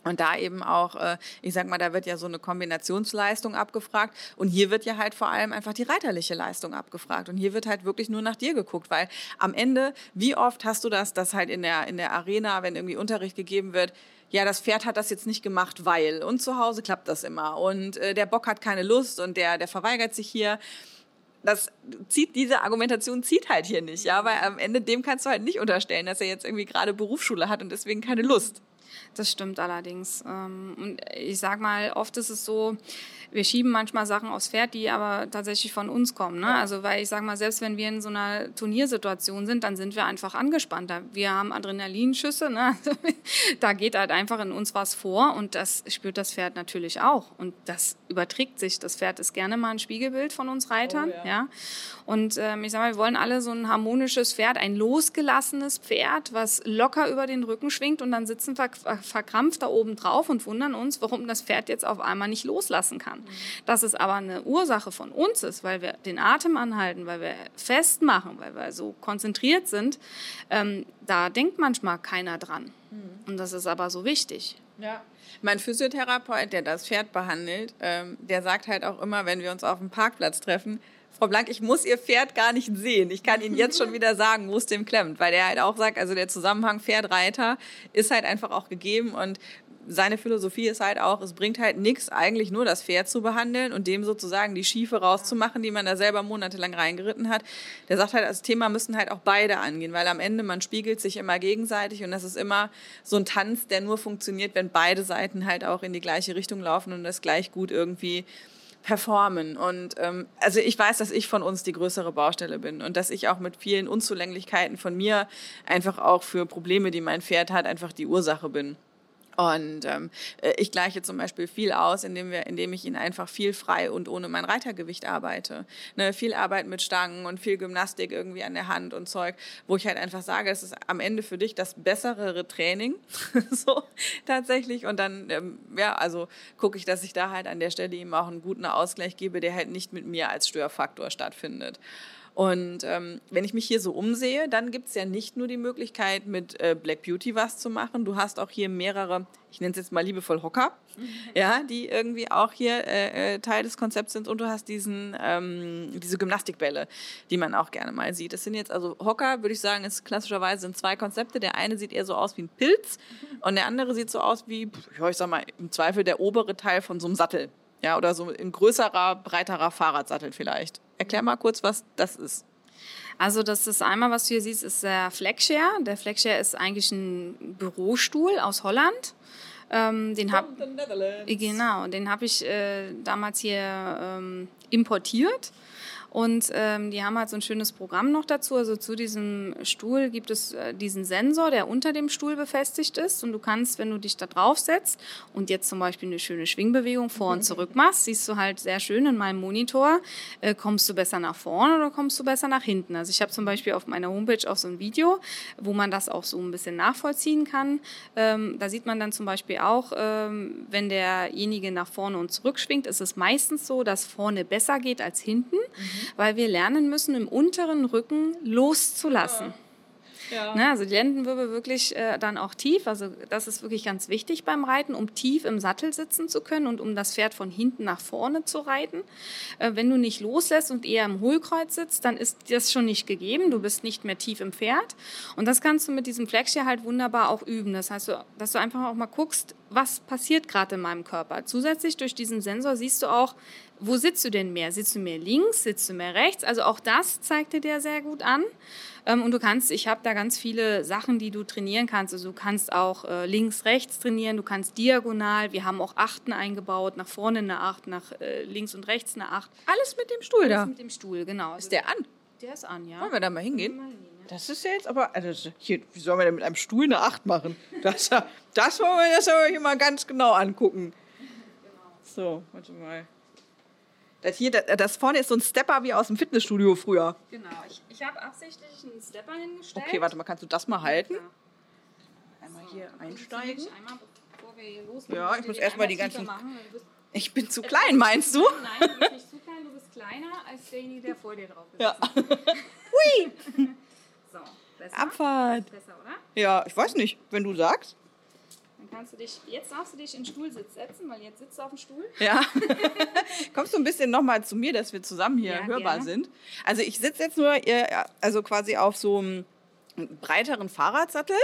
Und da eben auch, äh, ich sag mal, da wird ja so eine Kombinationsleistung abgefragt. Und hier wird ja halt vor allem einfach die reiterliche Leistung abgefragt. Und hier wird halt wirklich nur nach dir geguckt, weil am Ende, wie oft hast du das, dass halt in der, in der Arena, wenn irgendwie Unterricht gegeben wird, ja, das Pferd hat das jetzt nicht gemacht, weil. Und zu Hause klappt das immer. Und äh, der Bock hat keine Lust und der, der verweigert sich hier das zieht, diese Argumentation zieht halt hier nicht, ja, weil am Ende dem kannst du halt nicht unterstellen, dass er jetzt irgendwie gerade Berufsschule hat und deswegen keine Lust. Das stimmt allerdings. Ähm, und ich sag mal, oft ist es so, wir schieben manchmal Sachen aufs Pferd, die aber tatsächlich von uns kommen. Ne? Also weil ich sag mal, selbst wenn wir in so einer Turniersituation sind, dann sind wir einfach angespannter. Wir haben Adrenalinschüsse, ne? da geht halt einfach in uns was vor und das spürt das Pferd natürlich auch. Und das überträgt sich. Das Pferd ist gerne mal ein Spiegelbild von uns Reitern. Oh, ja. ja. Und ähm, ich sag mal, wir wollen alle so ein harmonisches Pferd, ein losgelassenes Pferd, was locker über den Rücken schwingt und dann sitzen wir verkrampft da oben drauf und wundern uns, warum das Pferd jetzt auf einmal nicht loslassen kann. Mhm. Dass es aber eine Ursache von uns ist, weil wir den Atem anhalten, weil wir festmachen, weil wir so konzentriert sind, ähm, da denkt manchmal keiner dran. Mhm. Und das ist aber so wichtig. Ja. Mein Physiotherapeut, der das Pferd behandelt, ähm, der sagt halt auch immer, wenn wir uns auf dem Parkplatz treffen, Frau Blank, ich muss Ihr Pferd gar nicht sehen. Ich kann Ihnen jetzt schon wieder sagen, wo es dem klemmt, weil der halt auch sagt, also der Zusammenhang Pferd-Reiter ist halt einfach auch gegeben und seine Philosophie ist halt auch, es bringt halt nichts, eigentlich nur das Pferd zu behandeln und dem sozusagen die Schiefe rauszumachen, die man da selber monatelang reingeritten hat. Der sagt halt, das Thema müssen halt auch beide angehen, weil am Ende man spiegelt sich immer gegenseitig und das ist immer so ein Tanz, der nur funktioniert, wenn beide Seiten halt auch in die gleiche Richtung laufen und das gleich gut irgendwie performen. Und ähm, also ich weiß, dass ich von uns die größere Baustelle bin und dass ich auch mit vielen Unzulänglichkeiten von mir einfach auch für Probleme, die mein Pferd hat, einfach die Ursache bin. Und ähm, äh, ich gleiche zum Beispiel viel aus, indem, wir, indem ich ihn einfach viel frei und ohne mein Reitergewicht arbeite. Ne, viel Arbeit mit Stangen und viel Gymnastik irgendwie an der Hand und Zeug, wo ich halt einfach sage, es ist am Ende für dich das bessere Training. so tatsächlich. Und dann, ähm, ja, also gucke ich, dass ich da halt an der Stelle ihm auch einen guten Ausgleich gebe, der halt nicht mit mir als Störfaktor stattfindet. Und ähm, wenn ich mich hier so umsehe, dann gibt es ja nicht nur die Möglichkeit, mit äh, Black Beauty was zu machen. Du hast auch hier mehrere, ich nenne es jetzt mal liebevoll Hocker, ja, die irgendwie auch hier äh, äh, Teil des Konzepts sind. Und du hast diesen, ähm, diese Gymnastikbälle, die man auch gerne mal sieht. Das sind jetzt also Hocker, würde ich sagen, ist klassischerweise sind zwei Konzepte. Der eine sieht eher so aus wie ein Pilz und der andere sieht so aus wie, ich sag mal, im Zweifel der obere Teil von so einem Sattel. Ja, oder so ein größerer, breiterer Fahrradsattel vielleicht. Erklär mal kurz, was das ist. Also das ist einmal, was du hier siehst, ist der Flagshare. Der Flagshare ist eigentlich ein Bürostuhl aus Holland. Ähm, den hab, genau, den habe ich äh, damals hier ähm, importiert und ähm, die haben halt so ein schönes Programm noch dazu. Also zu diesem Stuhl gibt es äh, diesen Sensor, der unter dem Stuhl befestigt ist. Und du kannst, wenn du dich da drauf setzt und jetzt zum Beispiel eine schöne Schwingbewegung vor und zurück machst, siehst du halt sehr schön in meinem Monitor, äh, kommst du besser nach vorne oder kommst du besser nach hinten. Also ich habe zum Beispiel auf meiner Homepage auch so ein Video, wo man das auch so ein bisschen nachvollziehen kann. Ähm, da sieht man dann zum Beispiel auch, ähm, wenn derjenige nach vorne und zurück schwingt, ist es meistens so, dass vorne besser geht als hinten. Mhm weil wir lernen müssen, im unteren Rücken loszulassen. Ja. Ne, also die Lendenwirbel wirklich äh, dann auch tief. Also das ist wirklich ganz wichtig beim Reiten, um tief im Sattel sitzen zu können und um das Pferd von hinten nach vorne zu reiten. Äh, wenn du nicht loslässt und eher im Hohlkreuz sitzt, dann ist das schon nicht gegeben. Du bist nicht mehr tief im Pferd. Und das kannst du mit diesem Flexia halt wunderbar auch üben. Das heißt, dass du einfach auch mal guckst, was passiert gerade in meinem Körper. Zusätzlich durch diesen Sensor siehst du auch, wo sitzt du denn mehr? Sitzt du mehr links? Sitzt du mehr rechts? Also auch das zeigt dir sehr gut an. Ähm, und du kannst, ich habe da ganz viele Sachen, die du trainieren kannst. Also du kannst auch äh, links, rechts trainieren, du kannst diagonal. Wir haben auch Achten eingebaut, nach vorne eine Acht, nach äh, links und rechts eine Acht. Alles mit dem Stuhl Alles da? mit dem Stuhl, genau. Ist der an? Der ist an, ja. Wollen wir da mal hingehen? Mal hin, ja. Das ist ja jetzt aber, also hier, wie sollen wir denn mit einem Stuhl eine Acht machen? Das, das wollen wir das aber hier mal ganz genau angucken. Genau. So, warte mal. Das, hier, das, das vorne ist so ein Stepper wie aus dem Fitnessstudio früher. Genau, ich, ich habe absichtlich einen Stepper hingestellt. Okay, warte mal, kannst du das mal halten? Ja. Einmal hier so, einsteigen. Einmal, bevor wir hier losgehen, ja, ich muss erstmal die ganzen. Machen, ich bin zu klein, meinst du? Nein, du bist nicht zu klein, du bist kleiner als derjenige, der vor dir drauf ist. Ja. Hui! so, besser? Abfahrt. Besser, oder? Ja, ich weiß nicht, wenn du sagst. Kannst du dich, jetzt darfst du dich in den Stuhlsitz setzen, weil jetzt sitzt du auf dem Stuhl. Ja. Kommst du ein bisschen nochmal zu mir, dass wir zusammen hier Ja, hörbar gerne. sind? Also ich sitze jetzt nur, äh, also quasi auf so einem breiteren Fahrradsattel.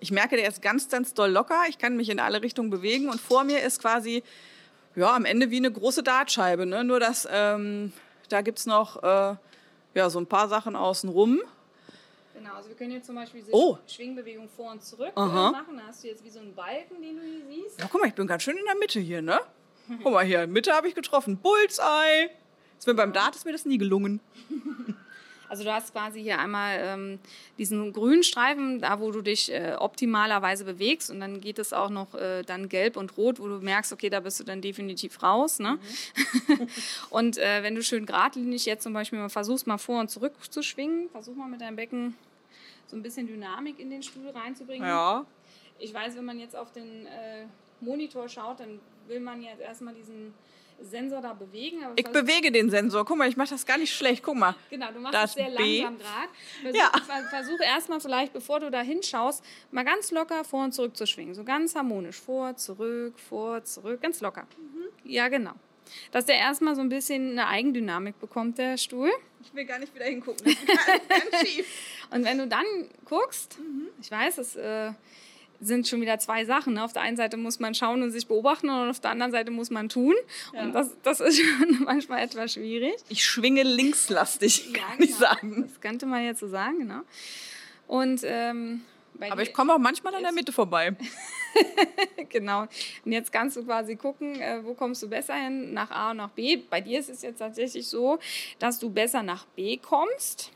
Ich merke, der ist ganz, ganz doll locker. Ich kann mich in alle Richtungen bewegen und vor mir ist quasi, ja, am Ende wie eine große Dartscheibe. Ne? Nur, dass ähm, da gibt es noch äh, ja, so ein paar Sachen außenrum. Genau, also wir können jetzt zum Beispiel diese Oh. Schwingbewegung vor und zurück äh, Aha. machen. Da hast du jetzt wie so einen Balken, den du hier siehst. Ja, guck mal, ich bin ganz schön in der Mitte hier, ne? Guck mal hier, Mitte habe ich getroffen. Bullseye. Ist mir beim Dart ist mir das nie gelungen. Also du hast quasi hier einmal ähm, diesen grünen Streifen, da wo du dich äh, optimalerweise bewegst und dann geht es auch noch äh, dann gelb und rot, wo du merkst, okay, da bist du dann definitiv raus. Ne? und äh, wenn du schön geradlinig jetzt zum Beispiel mal versuchst, mal vor und zurück zu schwingen, versuch mal mit deinem Becken so ein bisschen Dynamik in den Stuhl reinzubringen. Ja. Ich weiß, wenn man jetzt auf den äh, Monitor schaut, dann will man jetzt erstmal diesen Sensor da bewegen. Ich bewege den Sensor. Guck mal, ich mache das gar nicht schlecht. Guck mal. Genau, du machst Das es sehr B. langsam gerade. Versuch, Ja. ver- versuch erstmal vielleicht, bevor du da hinschaust, mal ganz locker vor und zurück zu schwingen. So ganz harmonisch. Vor, zurück, vor, zurück. Ganz locker. Mhm. Ja, genau. Dass der erstmal so ein bisschen eine Eigendynamik bekommt, der Stuhl. Ich will gar nicht wieder hingucken. Das ist ganz, ganz schief. Und wenn du dann guckst, Mhm. ich weiß, es äh, sind schon wieder zwei Sachen. Ne? Auf der einen Seite muss man schauen und sich beobachten und auf der anderen Seite muss man tun. Und das, das ist schon manchmal etwas schwierig. Ich schwinge linkslastig, Ja, kann ich genau. sagen. Das könnte man jetzt so sagen, genau. Und ähm, Aber ich komme auch manchmal an der Mitte vorbei. Genau. Und jetzt kannst du quasi gucken, äh, wo kommst du besser hin, nach A und nach B. Bei dir ist es jetzt tatsächlich so, dass du besser nach B kommst.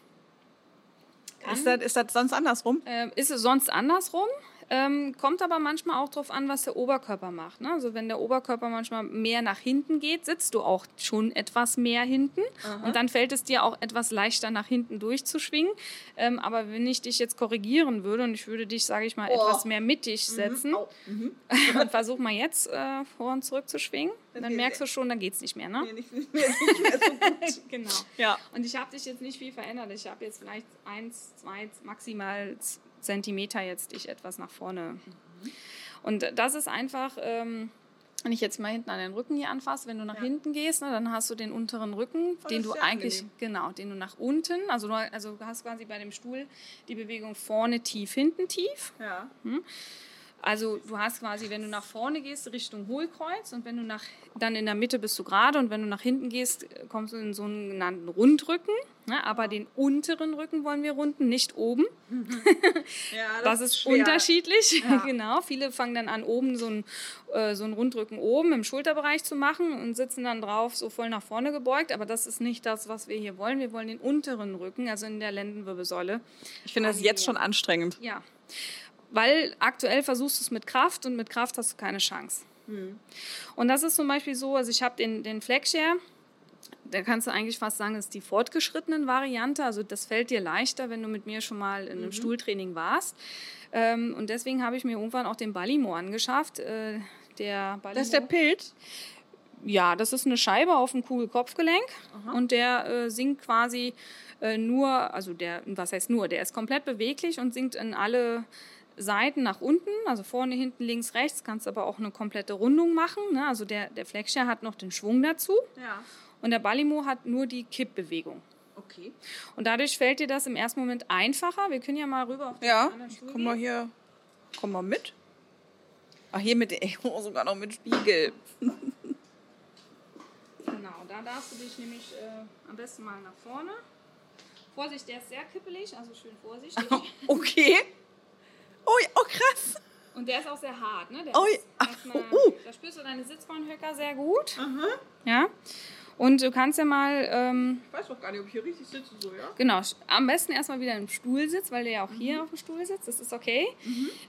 Ist das, ist das sonst andersrum? Ähm, ist es sonst andersrum? Ähm, kommt aber manchmal auch darauf an, was der Oberkörper macht. Ne? Also wenn der Oberkörper manchmal mehr nach hinten geht, sitzt du auch schon etwas mehr hinten. Und dann fällt es dir auch etwas leichter nach hinten durchzuschwingen. Ähm, aber wenn ich dich jetzt korrigieren würde und ich würde dich, sage ich mal, etwas mehr mittig setzen und versuch mal jetzt äh, vor und zurück zu schwingen, dann merkst du schon, dann geht es nicht mehr. Ne? genau. Ja. Und ich habe dich jetzt nicht viel verändert. Ich habe jetzt vielleicht eins, zwei, maximal Z- Zentimeter jetzt dich etwas nach vorne. Und das ist einfach, ähm, wenn ich jetzt mal hinten an den Rücken hier anfasse, wenn du nach hinten gehst, ne, dann hast du den unteren Rücken, den ist du sehr eigentlich, angenehm. genau, den du nach unten, also du, also du hast quasi bei dem Stuhl die Bewegung vorne tief, hinten tief. Ja. Also du hast quasi, wenn du nach vorne gehst, Richtung Hohlkreuz und wenn du nach, dann in der Mitte bist du gerade und wenn du nach hinten gehst, kommst du in so einen genannten Rundrücken. Ne? Aber den unteren Rücken wollen wir runden, nicht oben. ja Das, ist unterschiedlich. genau. Viele fangen dann an, oben so einen, äh, so einen Rundrücken oben im Schulterbereich zu machen und sitzen dann drauf so voll nach vorne gebeugt. Aber das ist nicht das, was wir hier wollen. Wir wollen den unteren Rücken, also in der Lendenwirbelsäule. Ich finde das jetzt schon anstrengend. Ja, weil aktuell versuchst du es mit Kraft und mit Kraft hast du keine Chance. Und das ist zum Beispiel so, also ich habe den, den Flagshare, da kannst du eigentlich fast sagen, das ist die fortgeschrittenen Variante. Also das fällt dir leichter, wenn du mit mir schon mal in einem Stuhltraining warst. Ähm, und deswegen habe ich mir irgendwann auch den Ballimo angeschafft. Äh, der Ballimo, Das ist der Pilz. ja, das ist eine Scheibe auf dem Kugelkopfgelenk und der äh, sinkt quasi äh, nur, also der, was heißt nur, der ist komplett beweglich und sinkt in alle Seiten nach unten, also vorne, hinten, links, rechts, kannst aber auch eine komplette Rundung machen. Ne? Also der, der Flexshare hat noch den Schwung dazu Ja. und der Ballimo hat nur die Kippbewegung. Okay. Und dadurch fällt dir das im ersten Moment einfacher. Wir können ja mal rüber auf den Ja, anderen Stuhl komm mal hier. Komm mal mit. Ach, hier mit, oh, sogar noch mit Spiegel. Genau, da darfst du dich nämlich äh, am besten mal nach vorne. Vorsicht, der ist sehr kippelig, also schön vorsichtig. Okay. Oh, ja, oh krass. Und der ist auch sehr hart, ne? Der Oh, ist ach, erstmal- oh, uh. Da spürst du deine Sitzbahnhöcker sehr gut. Ja. Und du kannst ja mal, ähm, Ich weiß doch gar nicht, ob ich hier richtig sitze, so, ja? genau, am besten erstmal wieder im Stuhl sitzt, weil du ja auch Mhm. hier auf dem Stuhl sitzt. Das ist okay.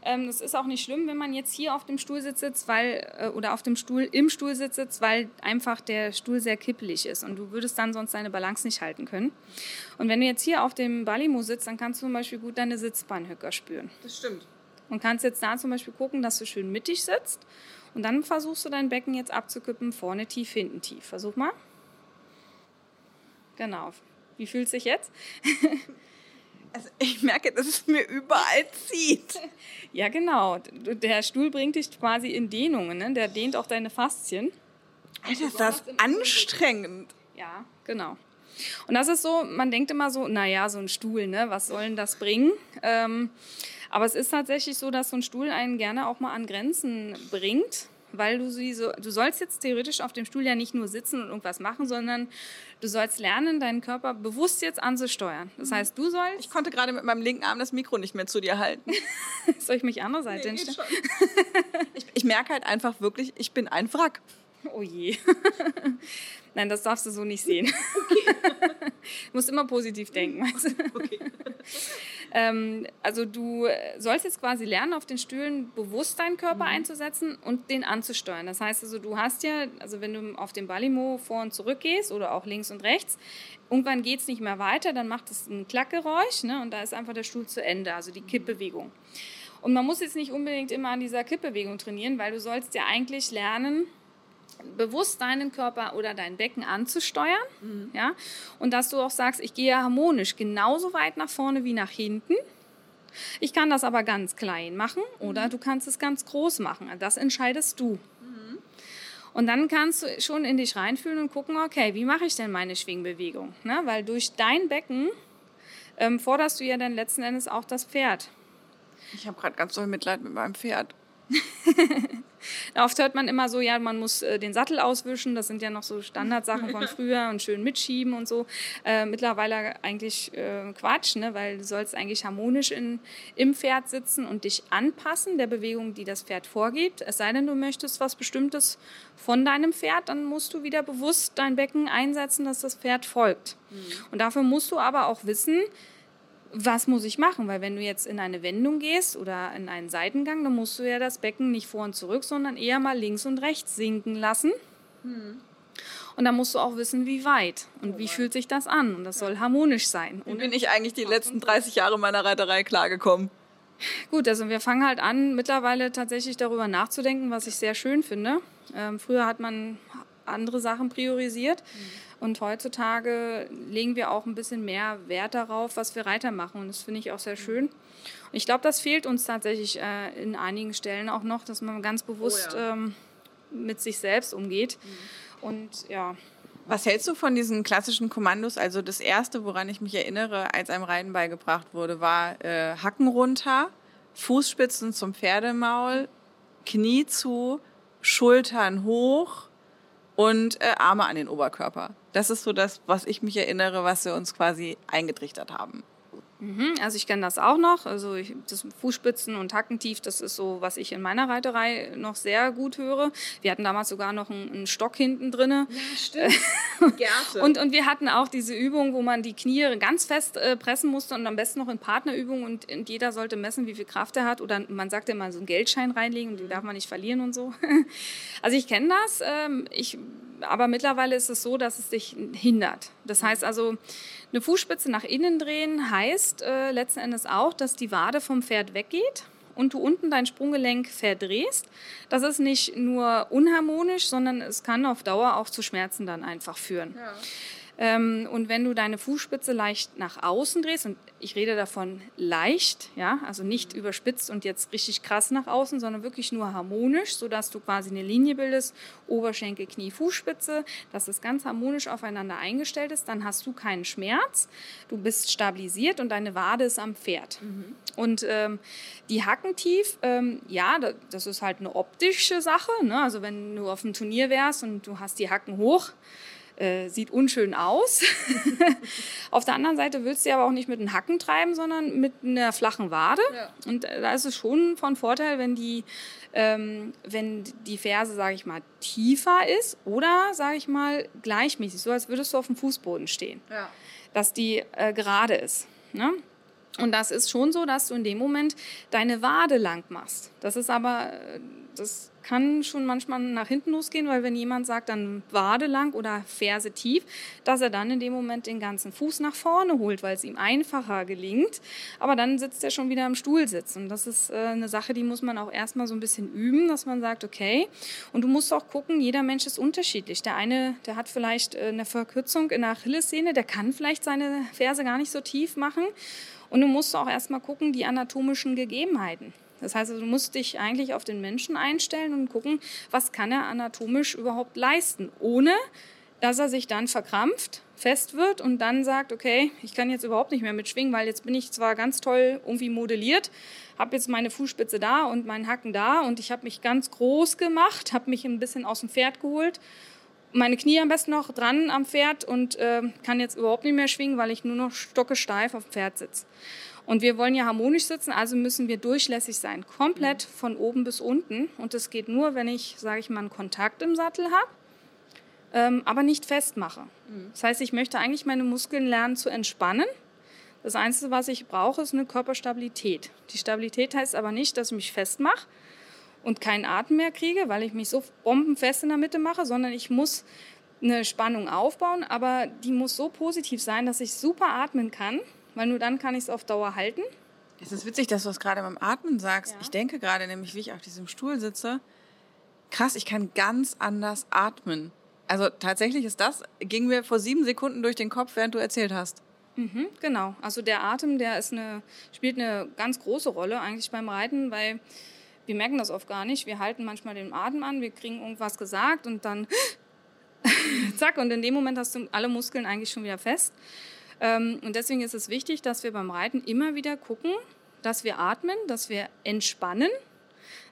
Ähm, das ist auch nicht schlimm, wenn man jetzt hier auf dem Stuhl sitzt, weil, äh, oder auf dem Stuhl im Stuhl sitzt, weil einfach der Stuhl sehr kippelig ist und du würdest dann sonst deine Balance nicht halten können. Und wenn du jetzt hier auf dem Ballimo sitzt, dann kannst du zum Beispiel gut deine Sitzbahnhöcker spüren. Das stimmt. Und kannst jetzt da zum Beispiel gucken, dass du schön mittig sitzt. Und dann versuchst du dein Becken jetzt abzukippen, vorne tief, hinten tief. Versuch mal. Genau. Wie fühlt sich jetzt? Also ich merke, dass es mir überall zieht. Ja, genau. Der Stuhl bringt dich quasi in Dehnungen. Ne? Der dehnt auch deine Faszien. Alter, ist das anstrengend. Ja, genau. Und das ist so, man denkt immer so, naja, so ein Stuhl, ne, was soll denn das bringen? Ähm, aber es ist tatsächlich so, dass so ein Stuhl einen gerne auch mal an Grenzen bringt weil du sie so, du sollst jetzt theoretisch auf dem Stuhl ja nicht nur sitzen und irgendwas machen, sondern du sollst lernen, deinen Körper bewusst jetzt anzusteuern. Das heißt, du sollst. Ich konnte gerade mit meinem linken Arm das Mikro nicht mehr zu dir halten. Soll ich mich andere Seite Nee, hinstellen? ich, ich merke halt einfach wirklich, ich bin ein Wrack. Oh je. Nein, das darfst du so nicht sehen. du musst immer positiv denken. Weißt du? Ähm, also du sollst jetzt quasi lernen, auf den Stühlen bewusst deinen Körper einzusetzen und den anzusteuern. Das heißt also, du hast ja, also wenn du auf dem Balimo vor und zurück gehst oder auch links und rechts, irgendwann geht es nicht mehr weiter, dann macht es ein Klackgeräusch ne, und da ist einfach der Stuhl zu Ende, also die Kippbewegung. Und man muss jetzt nicht unbedingt immer an dieser Kippbewegung trainieren, weil du sollst ja eigentlich lernen, bewusst deinen Körper oder dein Becken anzusteuern. Ja? Und dass du auch sagst, ich gehe harmonisch genauso weit nach vorne wie nach hinten. Ich kann das aber ganz klein machen oder du kannst es ganz groß machen. Das entscheidest du. Und dann kannst du schon in dich reinfühlen und gucken, okay, wie mache ich denn meine Schwingbewegung? Ne? Weil durch dein Becken ähm, forderst du ja dann letzten Endes auch das Pferd. Ich habe gerade ganz doll Mitleid mit meinem Pferd. Oft hört man immer so, ja, man muss äh, den Sattel auswischen. Das sind ja noch so Standardsachen von früher und schön mitschieben und so. Äh, mittlerweile eigentlich äh, Quatsch, ne? weil du sollst eigentlich harmonisch in, im Pferd sitzen und dich anpassen der Bewegung, die das Pferd vorgibt. Es sei denn, du möchtest was Bestimmtes von deinem Pferd, dann musst du wieder bewusst dein Becken einsetzen, dass das Pferd folgt. Und dafür musst du aber auch wissen, was muss ich machen? Weil wenn du jetzt in eine Wendung gehst oder in einen Seitengang, dann musst du ja das Becken nicht vor und zurück, sondern eher mal links und rechts sinken lassen. Und dann musst du auch wissen, wie weit und wie fühlt sich das an. Und das soll harmonisch sein. Und bin ich eigentlich die letzten 30 Jahre meiner Reiterei klargekommen? gut, also wir fangen halt an, mittlerweile tatsächlich darüber nachzudenken, was ich sehr schön finde. Ähm, früher hat man andere Sachen priorisiert. Und heutzutage legen wir auch ein bisschen mehr Wert darauf, was wir Reiter machen. Und das finde ich auch sehr schön. Und ich glaube, das fehlt uns tatsächlich äh, in einigen Stellen auch noch, dass man ganz bewusst Oh ja. ähm, mit sich selbst umgeht. Und ja, Was hältst du von diesen klassischen Kommandos? Also das erste, woran ich mich erinnere, als einem Reiten beigebracht wurde, war äh, Hacken runter, Fußspitzen zum Pferdemaul, Knie zu, Schultern hoch und äh, Arme an den Oberkörper. Das ist so das, was ich mich erinnere, was wir uns quasi eingetrichtert haben. Mhm, Also ich kenne das auch noch. Also ich, das Fußspitzen und Hackentief, das ist so, was ich in meiner Reiterei noch sehr gut höre. Wir hatten damals sogar noch einen, einen Stock hinten drinne. stimmt. Gerte. Und, und wir hatten auch diese Übung, wo man die Knie ganz fest äh, pressen musste und am besten noch in Partnerübung und, und jeder sollte messen, wie viel Kraft er hat. Oder man sagte immer so einen Geldschein reinlegen, den darf man nicht verlieren und so. Also ich kenne das, ähm, ich, aber mittlerweile ist es so, dass es dich hindert. Das heißt also, eine Fußspitze nach innen drehen heißt äh, letzten Endes auch, dass die Wade vom Pferd weggeht und du unten dein Sprunggelenk verdrehst. Das ist nicht nur unharmonisch, sondern es kann auf Dauer auch zu Schmerzen dann einfach führen. Ähm, und wenn du deine Fußspitze leicht nach außen drehst, und ich rede davon leicht, ja, also nicht überspitzt und jetzt richtig krass nach außen, sondern wirklich nur harmonisch, sodass du quasi eine Linie bildest, Oberschenkel, Knie, Fußspitze, dass es ganz harmonisch aufeinander eingestellt ist, dann hast du keinen Schmerz, du bist stabilisiert und deine Wade ist am Pferd. Und ähm, die Hacken tief, ähm, ja, da- das ist halt eine optische Sache. Ne? Also wenn du auf einem Turnier wärst und du hast die Hacken hoch, äh, sieht unschön aus. Auf der anderen Seite willst du ja aber auch nicht mit den Hacken treiben, sondern mit einer flachen Wade. Und äh, da ist es schon von Vorteil, wenn die, ähm, wenn die Ferse, sage ich mal, tiefer ist oder, sage ich mal, gleichmäßig, so als würdest du auf dem Fußboden stehen ja. dass die äh, gerade ist. Ne? Und das ist schon so, dass du in dem Moment deine Wade lang machst. Das ist aber, äh, das kann schon manchmal nach hinten losgehen, weil wenn jemand sagt, dann Wade lang oder Ferse tief, dass er dann in dem Moment den ganzen Fuß nach vorne holt, weil es ihm einfacher gelingt. Aber dann sitzt er schon wieder im Stuhlsitz. Und das ist äh, eine Sache, die muss man auch erstmal so ein bisschen üben, dass man sagt, okay. Und du musst auch gucken, jeder Mensch ist unterschiedlich. Der eine, der hat vielleicht äh, eine Verkürzung in der Achillessehne, der kann vielleicht seine Ferse gar nicht so tief machen. Und du musst auch erstmal gucken, die anatomischen Gegebenheiten. Das heißt, also, du musst dich eigentlich auf den Menschen einstellen und gucken, was kann er anatomisch überhaupt leisten, ohne dass er sich dann verkrampft, fest wird und dann sagt, okay, ich kann jetzt überhaupt nicht mehr mitschwingen, weil jetzt bin ich zwar ganz toll irgendwie modelliert, habe jetzt meine Fußspitze da und meinen Hacken da und ich habe mich ganz groß gemacht, habe mich ein bisschen aus dem Pferd geholt, meine Knie am besten noch dran am Pferd und äh, kann jetzt überhaupt nicht mehr schwingen, weil ich nur noch stockesteif auf dem Pferd sitze. Und wir wollen ja harmonisch sitzen, also müssen wir durchlässig sein, komplett von oben bis unten. Und das geht nur, wenn ich, sage ich mal, einen Kontakt im Sattel habe ähm, aber nicht festmache. Mhm. Das heißt, ich möchte eigentlich meine Muskeln lernen zu entspannen. Das Einzige, was ich brauche, ist eine Körperstabilität. Die Stabilität heißt aber nicht, dass ich mich festmache und keinen Atem mehr kriege, weil ich mich so bombenfest in der Mitte mache, sondern ich muss eine Spannung aufbauen, aber die muss so positiv sein, dass ich super atmen kann, weil nur dann kann ich es auf Dauer halten. Es ist witzig, dass du es gerade beim Atmen sagst. Ja. Ich denke gerade nämlich, wie ich auf diesem Stuhl sitze, krass, ich kann ganz anders atmen. Also tatsächlich ist das, ging mir vor sieben Sekunden durch den Kopf, während du erzählt hast. Mhm, genau. Also der Atem, der ist eine, spielt eine ganz große Rolle eigentlich beim Reiten, weil wir merken das oft gar nicht. Wir halten manchmal den Atem an, wir kriegen irgendwas gesagt und dann zack, und in dem Moment hast du alle Muskeln eigentlich schon wieder fest. Ähm, und deswegen ist es wichtig, dass wir beim Reiten immer wieder gucken, dass wir atmen, dass wir entspannen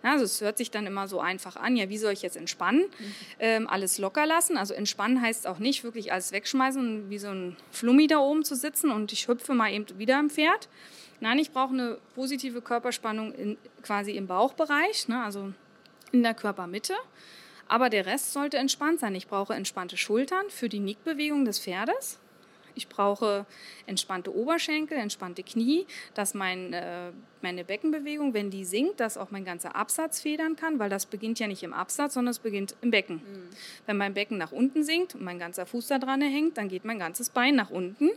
also es hört sich dann immer so einfach an, ja, wie soll ich jetzt entspannen? Mhm. Ähm, alles locker lassen. Also entspannen heißt auch nicht wirklich alles wegschmeißen, wie so ein Flummi da oben zu sitzen und ich hüpfe mal eben wieder im Pferd. Nein, ich brauche eine positive Körperspannung in, quasi im Bauchbereich, ne, also in der Körpermitte. Aber der Rest sollte entspannt sein. Ich brauche entspannte Schultern für die Nickbewegung des Pferdes. Ich brauche entspannte Oberschenkel, entspannte Knie, dass mein, äh, meine Beckenbewegung, wenn die sinkt, dass auch mein ganzer Absatz federn kann, weil das beginnt ja nicht im Absatz, sondern es beginnt im Becken. Mhm. Wenn mein Becken nach unten sinkt und mein ganzer Fuß da dran hängt, dann geht mein ganzes Bein nach unten.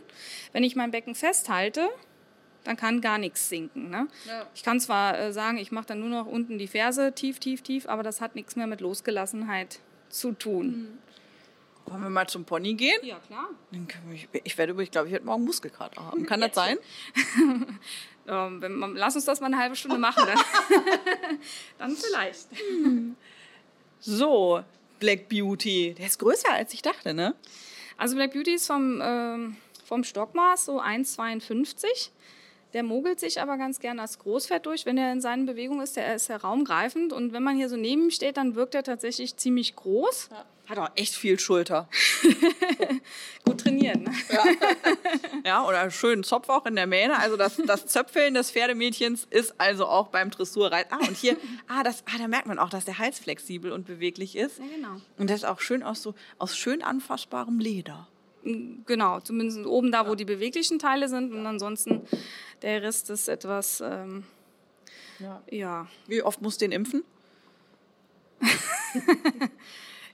Wenn ich mein Becken festhalte, dann kann gar nichts sinken. Ne? Ja. Ich kann zwar äh, sagen, ich mache dann nur noch unten die Ferse tief, tief, tief, aber das hat nichts mehr mit Losgelassenheit zu tun. Mhm. Wollen wir mal zum Pony gehen? Ja, klar. Ich, ich, werde, ich glaube, ich werde morgen Muskelkater haben. Kann das sein? ähm, wenn, lass uns das mal eine halbe Stunde machen, dann, dann vielleicht. So, Black Beauty. Der ist größer, als ich dachte, ne? Also Black Beauty ist vom, ähm, vom Stockmaß so 1,52. Der mogelt sich aber ganz gerne als Großpferd durch, wenn er in seinen Bewegungen ist. Der ist ja raumgreifend und wenn man hier so neben ihm steht, dann wirkt er tatsächlich ziemlich groß. Ja. Hat auch echt viel Schulter. Gut trainiert, ne? Ja. ja, oder schönen Zopf auch in der Mähne. Also das, das Zöpfeln des Pferdemädchens ist also auch beim Dressurreiten. Ah, und hier, ah, das, ah, da merkt man auch, dass der Hals flexibel und beweglich ist. Ja, genau. Und das ist auch schön aus so aus schön anfassbarem Leder. Genau, zumindest oben da, wo die beweglichen Teile sind. Und ansonsten der Rest ist etwas. Ähm, ja. ja. Wie oft muss den impfen?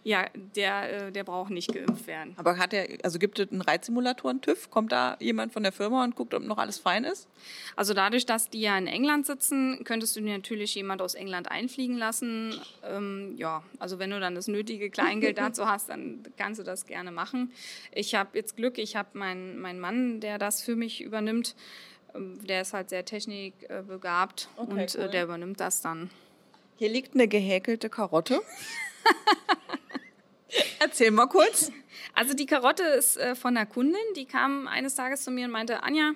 Ja, der, äh, der braucht nicht geimpft werden. Aber hat er, also gibt es einen Reitsimulator, einen TÜV? Kommt da jemand von der Firma und guckt, ob noch alles fein ist? Also dadurch, dass die ja in England sitzen, könntest du natürlich jemand aus England einfliegen lassen. Ähm, ja, also wenn du dann das nötige Kleingeld dazu hast, dann kannst du das gerne machen. Ich habe jetzt Glück, ich habe meinen mein Mann, der das für mich übernimmt. Ähm, der ist halt sehr technikbegabt okay, und äh, cool. der übernimmt das dann. Hier liegt eine gehäkelte Karotte. Erzähl mal kurz. Also die Karotte ist äh, von einer Kundin, die kam eines Tages zu mir und meinte, Anja,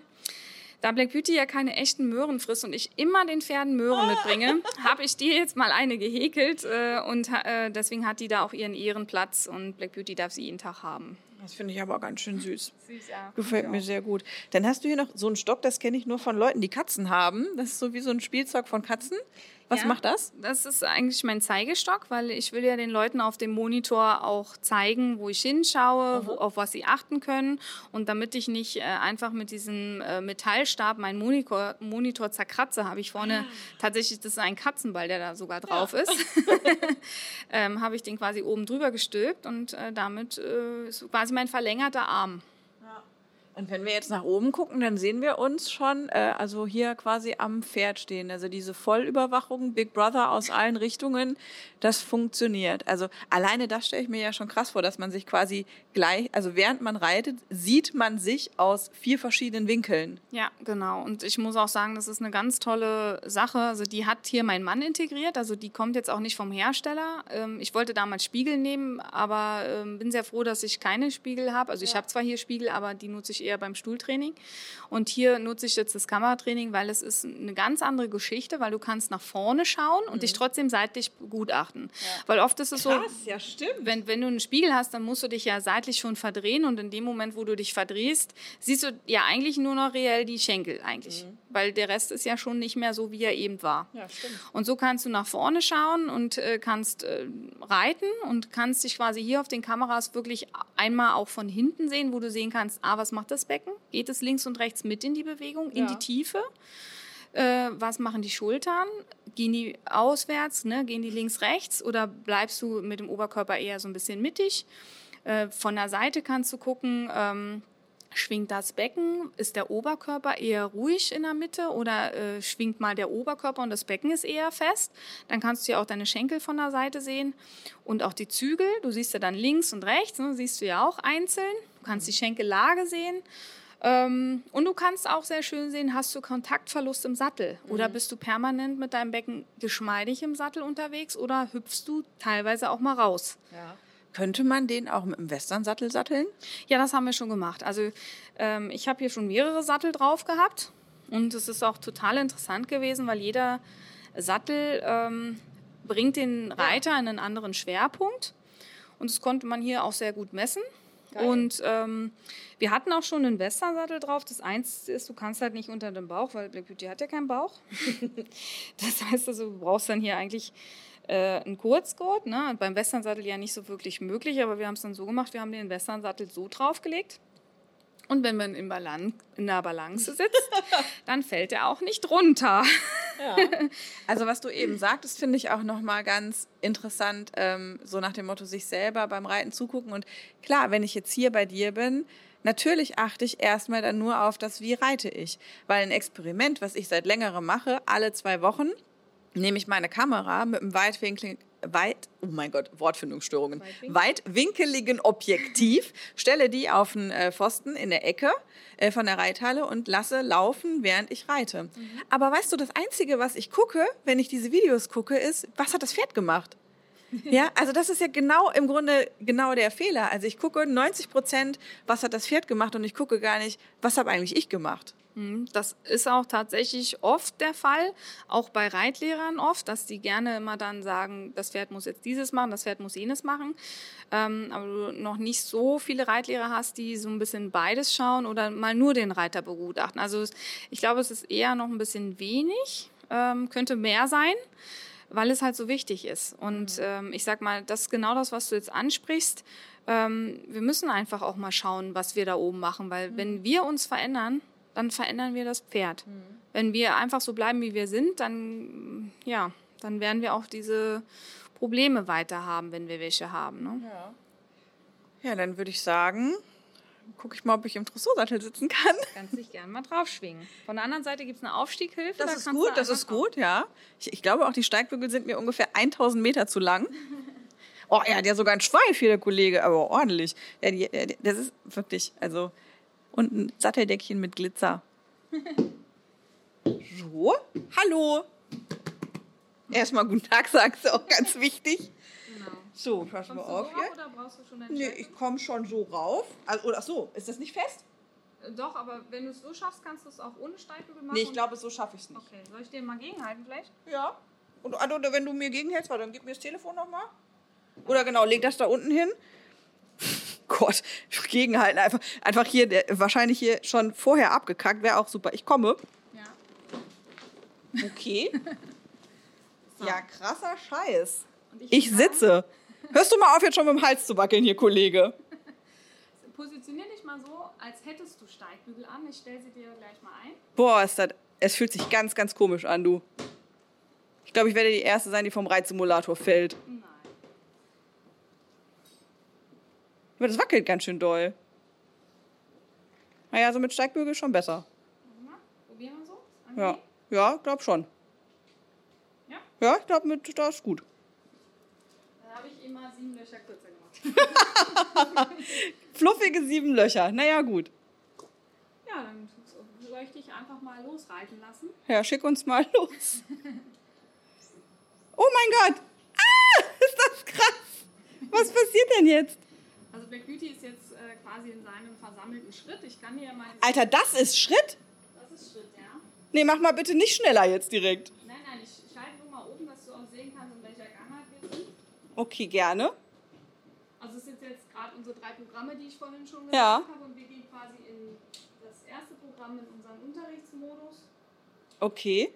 da Black Beauty ja keine echten Möhren frisst und ich immer den Pferden Möhren mitbringe, habe ich dir jetzt mal eine gehäkelt äh, und äh, deswegen hat die da auch ihren Ehrenplatz und Black Beauty darf sie jeden Tag haben. Das finde ich aber ganz schön süß. Süß, ja. Gefällt mir sehr gut. Dann hast du hier noch so einen Stock, das kenne ich nur von Leuten, die Katzen haben. Das ist so wie so ein Spielzeug von Katzen. Was ja, macht das? Das ist eigentlich mein Zeigestock, weil ich will ja den Leuten auf dem Monitor auch zeigen, wo ich hinschaue, wo, auf was sie achten können. Und damit ich nicht äh, einfach mit diesem äh, Metallstab meinen Monitor, Monitor zerkratze, habe ich vorne ah. tatsächlich, das ist ein Katzenball, der da sogar drauf ja. ist, ähm, habe ich den quasi oben drüber gestülpt und äh, damit äh, ist quasi mein verlängerter Arm. Und wenn wir jetzt nach oben gucken, dann sehen wir uns schon, äh, also hier quasi am Pferd stehen. Also diese Vollüberwachung, Big Brother aus allen Richtungen, das funktioniert. Also alleine das stelle ich mir ja schon krass vor, dass man sich quasi gleich, also während man reitet, sieht man sich aus vier verschiedenen Winkeln. Ja, genau. Und ich muss auch sagen, das ist eine ganz tolle Sache. Also die hat hier mein Mann integriert. Also die kommt jetzt auch nicht vom Hersteller. Ähm, ich wollte damals Spiegel nehmen, aber ähm, bin sehr froh, dass ich keine Spiegel habe. Also ich habe zwar hier Spiegel, aber die nutze ich eher beim Stuhltraining. Und hier nutze ich jetzt das Kameratraining, weil es ist eine ganz andere Geschichte, weil du kannst nach vorne schauen und dich trotzdem seitlich begutachten. Weil oft ist es so, ja stimmt. wenn, wenn du einen Spiegel hast, dann musst du dich ja seitlich schon verdrehen und in dem Moment, wo du dich verdrehst, siehst du ja eigentlich nur noch reell die Schenkel eigentlich, weil der Rest ist ja schon nicht mehr so, wie er eben war. Ja, stimmt. Und so kannst du nach vorne schauen und äh, kannst äh, reiten und kannst dich quasi hier auf den Kameras wirklich einmal auch von hinten sehen, wo du sehen kannst, ah, was macht das Becken? Geht es links und rechts mit in die Bewegung, in Ja. die Tiefe? Äh, was machen die Schultern? Gehen die auswärts? Ne? Gehen die links, rechts? Oder bleibst du mit dem Oberkörper eher so ein bisschen mittig? Äh, von der Seite kannst du gucken, ähm, schwingt das Becken? Ist der Oberkörper eher ruhig in der Mitte oder äh, schwingt mal der Oberkörper und das Becken ist eher fest? Dann kannst du ja auch deine Schenkel von der Seite sehen und auch die Zügel. Du siehst ja dann links und rechts, ne? siehst du ja auch einzeln. Du kannst die Schenkellage sehen. Ähm, und du kannst auch sehr schön sehen, hast du Kontaktverlust im Sattel oder bist du permanent mit deinem Becken geschmeidig im Sattel unterwegs oder hüpfst du teilweise auch mal raus? Ja. Könnte man den auch mit dem Western-Sattel satteln? Ja, das haben wir schon gemacht. Also ähm, ich habe hier schon mehrere Sattel drauf gehabt und es ist auch total interessant gewesen, weil jeder Sattel ähm, bringt den Reiter in einen anderen Schwerpunkt und das konnte man hier auch sehr gut messen. Und ähm, wir hatten auch schon einen Western-Sattel drauf. Das Einzige ist, du kannst halt nicht unter dem Bauch, weil Black Beauty hat ja keinen Bauch. das heißt also, du brauchst dann hier eigentlich äh, einen Kurzgurt. Ne? Beim Western-Sattel ja nicht so wirklich möglich, aber wir haben es dann so gemacht, wir haben den Western-Sattel so draufgelegt. Und wenn man in, Balan in der Balance sitzt, dann fällt er auch nicht runter. Also was du eben sagtest, finde ich auch nochmal ganz interessant, ähm, so nach dem Motto, sich selber beim Reiten zugucken. Und klar, wenn ich jetzt hier bei dir bin, natürlich achte ich erstmal dann nur auf das, wie reite ich. Weil ein Experiment, was ich seit längerem mache, alle zwei Wochen, nehme ich meine Kamera mit einem weitwinkligen, weit, oh mein Gott, Wortfindungsstörungen, weitwinkeligen Objektiv, stelle die auf einen äh, Pfosten in der Ecke äh, von der Reithalle und lasse laufen, während ich reite. Aber weißt du, das Einzige, was ich gucke, wenn ich diese Videos gucke, ist, was hat das Pferd gemacht? Ja, also das ist ja genau im Grunde genau der Fehler. Also ich gucke 90 Prozent, was hat das Pferd gemacht und ich gucke gar nicht, was habe eigentlich ich gemacht. Mhm, Das ist auch tatsächlich oft der Fall, auch bei Reitlehrern oft, dass die gerne immer dann sagen, das Pferd muss jetzt dieses machen, das Pferd muss jenes machen. Ähm, aber du noch nicht so viele Reitlehrer hast, die so ein bisschen beides schauen oder mal nur den Reiter begutachten. Also ich glaube, es ist eher noch ein bisschen wenig, ähm, könnte mehr sein weil es halt so wichtig ist. Und ähm, ich sag mal, das ist genau das, was du jetzt ansprichst. Ähm, wir müssen einfach auch mal schauen, was wir da oben machen, weil wenn wir uns verändern, dann verändern wir das Pferd. Wenn wir einfach so bleiben, wie wir sind, dann ja, dann werden wir auch diese Probleme weiter haben, wenn wir welche haben. Ne? Ja, dann würde ich sagen, gucke ich mal, ob ich im Dressursattel sitzen kann. Kannst dich gerne mal draufschwingen. Von der anderen Seite gibt es eine Aufstieghilfe. Das da ist gut, das ist gut, ja. Ich, ich glaube auch, die Steigbügel sind mir ungefähr 1000 Meter zu lang. Oh, er hat ja sogar ein Schweif hier, der Kollege, aber ordentlich. Ja, die, der- das ist wirklich, also, und ein Satteldeckchen mit Glitzer. So, hallo. Erstmal guten Tag sagst du auch ganz wichtig. Genau. So, pass mal auf so hier. rauf oder brauchst du schon einen Nee, ich komme schon so rauf. Also, oder ach so, ist das nicht fest? Äh, Doch, aber wenn du es so schaffst, kannst du es auch ohne Steigbügel machen. Nee, ich glaube, so schaffe ich es nicht. Okay, soll ich dir mal gegenhalten vielleicht? Ja. Und also, wenn du mir gegenhältst, warte, dann gib mir das Telefon nochmal. Oder genau, leg das da unten hin. Gott, gegenhalten. Einfach, einfach hier, der, wahrscheinlich hier schon vorher abgekackt. Wäre auch super. Ich komme. Ja. Okay. Ja, krasser Scheiß. Ich sagen, sitze. Hörst du mal auf, jetzt schon mit dem Hals zu wackeln hier, Kollege? Positionier dich mal so, als hättest du Steigbügel an. Ich stelle sie dir gleich mal ein. Boah, ist das, es fühlt sich ganz, ganz komisch an, du. Ich glaube, ich werde die Erste sein, die vom Reitsimulator fällt. Nein. Aber das wackelt ganz schön doll. Naja, so mit Steigbügel schon besser. Probieren wir so? Ja, ja, glaub schon. Ja? Ja, ich glaube, mit das ist gut. Da habe ich immer sieben Löcher kürzer gemacht. Fluffige sieben Löcher. Naja, gut. Ja, dann soll ich dich einfach mal losreiten lassen. Ja, schick uns mal los. Oh mein Gott! Ah, ist das krass! Was passiert denn jetzt? Also Black Beauty ist jetzt äh, quasi in seinem versammelten Schritt. Ich kann dir mal... Alter, das ist Schritt? Das ist Schritt, ja. Nee, mach mal bitte nicht schneller jetzt direkt. Nein, nein, ich schalte nur mal oben, dass du auch sehen kannst, in welcher Gangart wir sind. Okay, gerne. Also es sind jetzt gerade unsere drei Programme, die ich vorhin schon gesagt Ja. habe. Und wir gehen quasi in das erste Programm in unseren Unterrichtsmodus. Okay.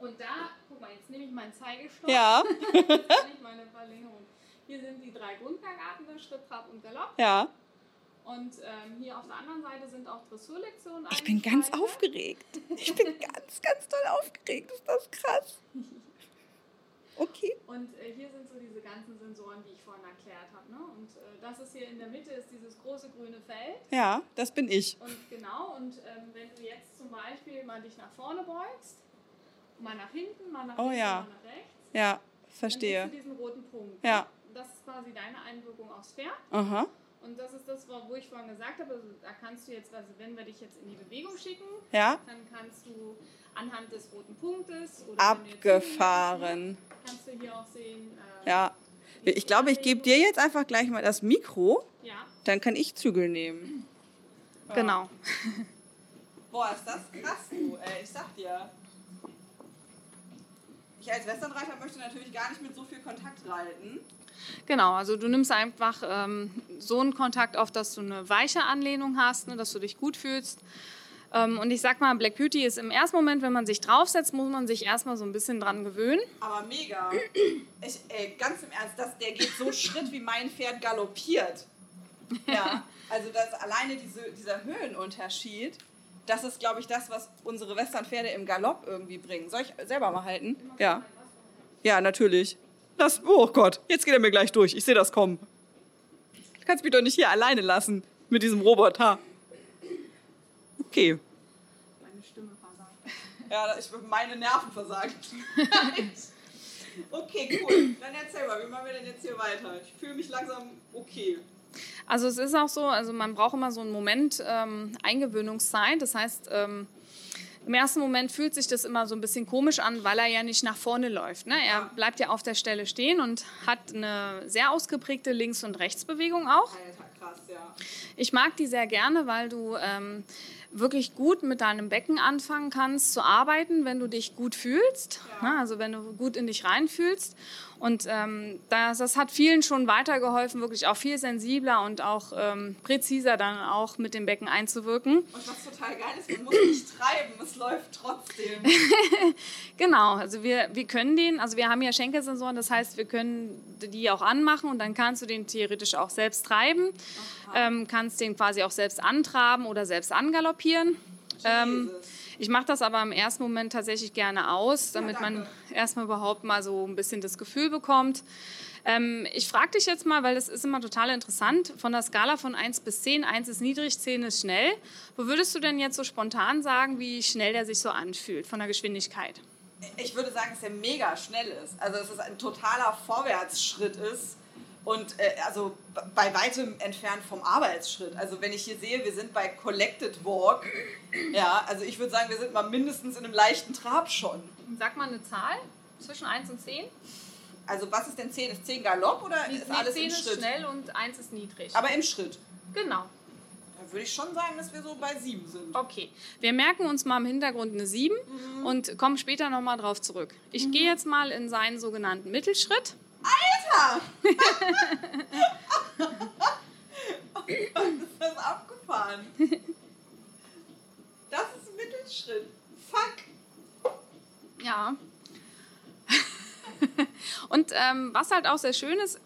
Und da, guck mal, jetzt nehme ich meinen Zeigestock. Ja, Jetzt kann ich meine Verlängerung. Hier sind die drei Grundgangarten, der Schritt, Trab und Galopp. ja. Und ähm, hier auf der anderen Seite sind auch Dressurlektionen. Ich bin ganz eingespeichert. aufgeregt. Ich bin ganz, ganz doll aufgeregt. Ist das krass? Okay. Und äh, hier sind so diese ganzen Sensoren, die ich vorhin erklärt habe. Ne? Und äh, das ist hier in der Mitte, ist dieses große grüne Feld. Ja, das bin ich. Und genau, und ähm, wenn du jetzt zum Beispiel mal dich nach vorne beugst, mal nach hinten, mal nach Oh links, ja. mal nach rechts, Ja, dann verstehe. siehst du diesen roten Punkt. Ja. Das ist quasi deine Einwirkung aufs Pferd. Aha. Und das ist das, wo ich vorhin gesagt habe, also da kannst du jetzt, also wenn wir dich jetzt in die Bewegung schicken, Ja. dann kannst du anhand des roten Punktes oder Abgefahren. hier kannst du hier auch sehen. Äh, Ja. Ich glaube, ich gebe dir jetzt einfach gleich mal das Mikro. Ja, Dann kann ich Zügel nehmen. genau. Boah, ist das krass, du. Ey, ich sag dir. Ich als Westernreiter möchte natürlich gar nicht mit so viel Kontakt reiten. Genau, also du nimmst einfach ähm, so einen Kontakt auf, dass du eine weiche Anlehnung hast, ne, dass du dich gut fühlst. Ähm, und ich sag mal, Black Beauty ist im ersten Moment, wenn man sich draufsetzt, muss man sich erstmal so ein bisschen dran gewöhnen. Aber mega. Ich, ey, ganz im Ernst, das, der geht so Schritt, wie mein Pferd galoppiert. Ja, also das alleine diese, dieser Höhenunterschied, das ist, glaube ich, das, was unsere Westernpferde im Galopp irgendwie bringen. Soll ich selber mal halten? Ja. Ja, natürlich. Das, oh Gott, jetzt geht er mir gleich durch. Ich sehe das kommen. Du kannst mich doch nicht hier alleine lassen mit diesem Roboter. Okay. Meine Stimme versagt. Ja, ich, meine Nerven versagen. okay, cool. Dann erzähl mal, wie machen wir denn jetzt hier weiter? Ich fühle mich langsam okay. Also es ist auch so, also man braucht immer so einen Moment ähm, Eingewöhnungszeit. Das heißt, ähm, im ersten Moment fühlt sich das immer so ein bisschen komisch an, weil er ja nicht nach vorne läuft. Ne? Er bleibt ja auf der Stelle stehen und hat eine sehr ausgeprägte Links- und Rechtsbewegung auch. Ich mag die sehr gerne, weil du ähm, wirklich gut mit deinem Becken anfangen kannst zu arbeiten, wenn du dich gut fühlst. Ja. Ne? Also wenn du gut in dich reinfühlst. Und ähm, das, das hat vielen schon weitergeholfen, wirklich auch viel sensibler und auch ähm, präziser dann auch mit dem Becken einzuwirken. Und was total geil ist, man muss nicht treiben, es läuft trotzdem. Genau, also wir, wir können den, also wir haben ja Schenkelsensoren, das heißt, wir können die auch anmachen und dann kannst du den theoretisch auch selbst treiben, ähm, kannst den quasi auch selbst antraben oder selbst angaloppieren. Ähm, Jesus. Ich mache das aber im ersten Moment tatsächlich gerne aus, damit Ja, man erstmal überhaupt mal so ein bisschen das Gefühl bekommt. Ähm, ich frage dich jetzt mal, weil das ist immer total interessant, von der Skala von 1 bis 10, 1 ist niedrig, 10 ist schnell. Wo würdest du denn jetzt so spontan sagen, wie schnell der sich so anfühlt von der Geschwindigkeit? Ich würde sagen, dass er mega schnell ist. Also, dass es ein totaler Vorwärtsschritt ist. Und äh, also bei weitem entfernt vom Arbeitsschritt. Also wenn ich hier sehe, wir sind bei Collected Walk. Ja, also ich würde sagen, wir sind mal mindestens in einem leichten Trab schon. Sag mal eine Zahl zwischen 1 und 10. Also was ist denn 10? Ist 10 Galopp oder ist Nee, alles 10 im ist Schritt? schnell und 1 ist niedrig. Aber im Schritt. genau. Da würde ich schon sagen, dass wir so bei 7 sind. Okay. Wir merken uns mal im Hintergrund eine 7 Mhm. und kommen später nochmal drauf zurück. Ich gehe jetzt mal in seinen sogenannten Mittelschritt. Alter! ist das abgefahren? Das ist ein Mittelschritt. Fuck! Ja. und ähm, was halt auch sehr schön ist,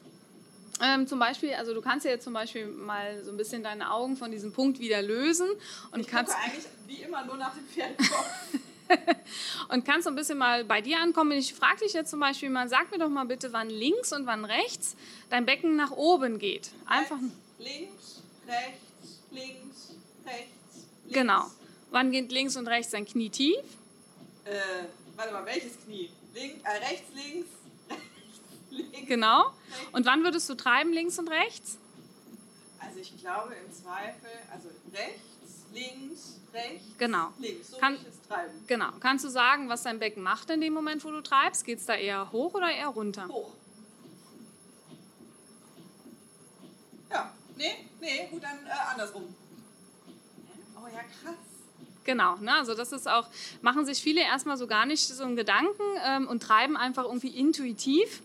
ähm, zum Beispiel, also du kannst ja jetzt zum Beispiel mal so ein bisschen deine Augen von diesem Punkt wieder lösen und Ich kannst eigentlich wie immer nur nach dem Pferdekopf. und kannst so ein bisschen mal bei dir ankommen. Ich frage dich jetzt zum Beispiel mal, sag mir doch mal bitte, wann links und wann rechts dein Becken nach oben geht. Einfach Links, rechts, links, rechts, links. Genau. Wann geht links und rechts dein Knie tief? Äh, warte mal, welches Knie? Link, äh, rechts, links, rechts, links. Genau. Und wann würdest du treiben, links und rechts? Also ich glaube im Zweifel, also rechts, links, rechts, Genau. links. So Kann- treiben. Genau. Kannst du sagen, was dein Becken macht in dem Moment, wo du treibst? Geht es da eher hoch oder eher runter? Hoch. Ja, nee, nee, gut, dann äh, andersrum. Oh ja, krass. Genau, ne? also das ist auch, machen sich viele erstmal so gar nicht so einen Gedanken ähm, und treiben einfach irgendwie intuitiv.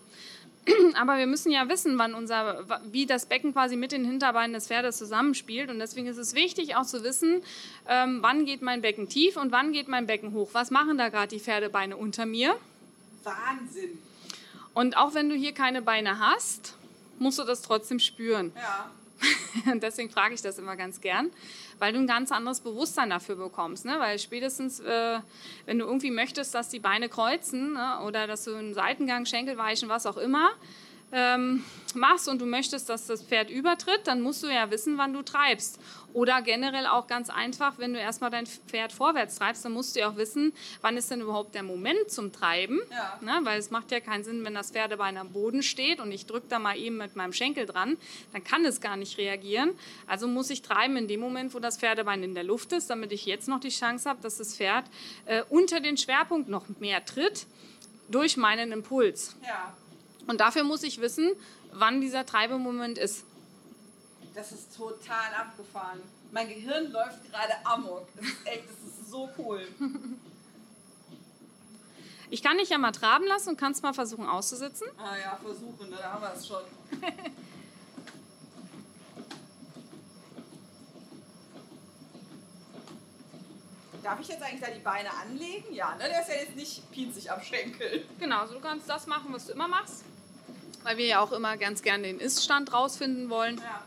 Aber wir müssen ja wissen, wann unser, wie das Becken quasi mit den Hinterbeinen des Pferdes zusammenspielt. Und deswegen ist es wichtig auch zu wissen, ähm, wann geht mein Becken tief und wann geht mein Becken hoch. Was machen da gerade die Pferdebeine unter mir? Wahnsinn. Und auch wenn du hier keine Beine hast, musst du das trotzdem spüren. Ja. Und deswegen frage ich das immer ganz gern, weil du ein ganz anderes Bewusstsein dafür bekommst. Ne? Weil spätestens, äh, wenn du irgendwie möchtest, dass die Beine kreuzen ne? oder dass du einen Seitengang, Schenkelweichen, was auch immer ähm, machst und du möchtest, dass das Pferd übertritt, dann musst du ja wissen, wann du treibst. Oder generell auch ganz einfach, wenn du erstmal dein Pferd vorwärts treibst, dann musst du ja auch wissen, wann ist denn überhaupt der Moment zum Treiben. Ja. Ne? Weil es macht ja keinen Sinn, wenn das Pferdebein am Boden steht und ich drücke da mal eben mit meinem Schenkel dran, dann kann es gar nicht reagieren. Also muss ich treiben in dem Moment, wo das Pferdebein in der Luft ist, damit ich jetzt noch die Chance habe, dass das Pferd äh, unter den Schwerpunkt noch mehr tritt durch meinen Impuls. Ja, Und dafür muss ich wissen, wann dieser Treibemoment ist. das ist total abgefahren. Mein Gehirn läuft gerade amok. Das ist echt, das ist so cool. Ich kann dich ja mal traben lassen und kannst mal versuchen auszusitzen. Ah ja, versuchen, ne? da haben wir es schon. Darf ich jetzt eigentlich da die Beine anlegen? Ja, ne? Der ist ja jetzt nicht pinzig am Schenkel. Genau, also du kannst das machen, was du immer machst. Weil wir ja auch immer ganz gerne den Ist-Stand rausfinden wollen. Ja.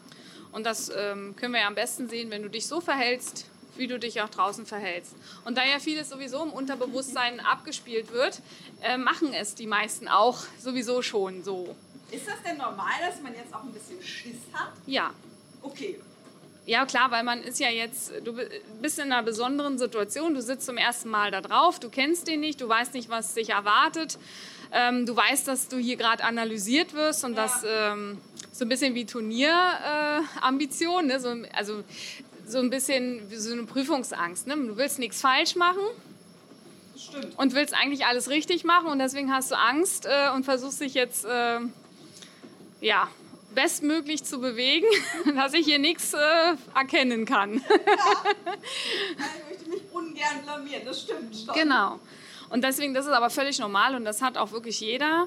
Und das ähm, können wir ja am besten sehen, wenn du dich so verhältst, wie du dich auch draußen verhältst. Und da ja vieles sowieso im Unterbewusstsein abgespielt wird, äh, machen es die meisten auch sowieso schon so. Ist das denn normal, dass man jetzt auch ein bisschen Schiss hat? Ja. Okay. Ja, klar, weil man ist ja jetzt, du bi- bist in einer besonderen Situation, du sitzt zum ersten Mal da drauf, du kennst den nicht, du weißt nicht, was dich erwartet. Ähm, du weißt, dass du hier gerade analysiert wirst und Ja. das ähm, so ein bisschen wie Turnierambition, äh, ne? so, also so ein bisschen wie so eine Prüfungsangst. Ne? Du willst nichts falsch machen Stimmt. und willst eigentlich alles richtig machen und deswegen hast du Angst äh, und versuchst dich jetzt äh, ja, bestmöglich zu bewegen, dass ich hier nichts äh, erkennen kann. Ich möchte mich ungern blamieren, das stimmt schon. genau. Und deswegen, das ist aber völlig normal und das hat auch wirklich jeder.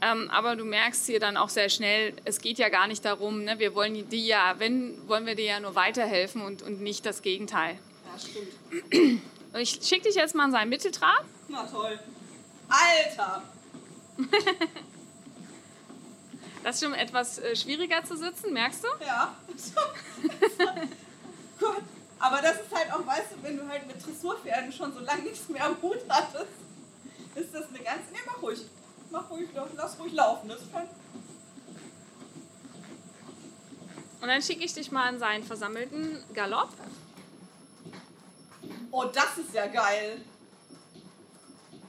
Ähm, aber du merkst hier dann auch sehr schnell, es geht ja gar nicht darum, ne, wir wollen dir ja, wenn, wollen wir dir ja nur weiterhelfen und, und nicht das Gegenteil. Ja, stimmt. Und ich schicke dich jetzt mal in seinen Mitteltrab. Na toll. Alter! Das ist schon etwas äh, schwieriger zu sitzen, merkst du? Ja. Gut. Aber das ist halt auch, weißt du, wenn du halt mit Dressurpferden schon so lange nichts mehr am Hut hattest, ist das eine ganz. Nee, mach ruhig. Mach ruhig, lass ruhig laufen. Das ist kein. Und dann schicke ich dich mal in seinen versammelten Galopp. Oh, das ist ja geil.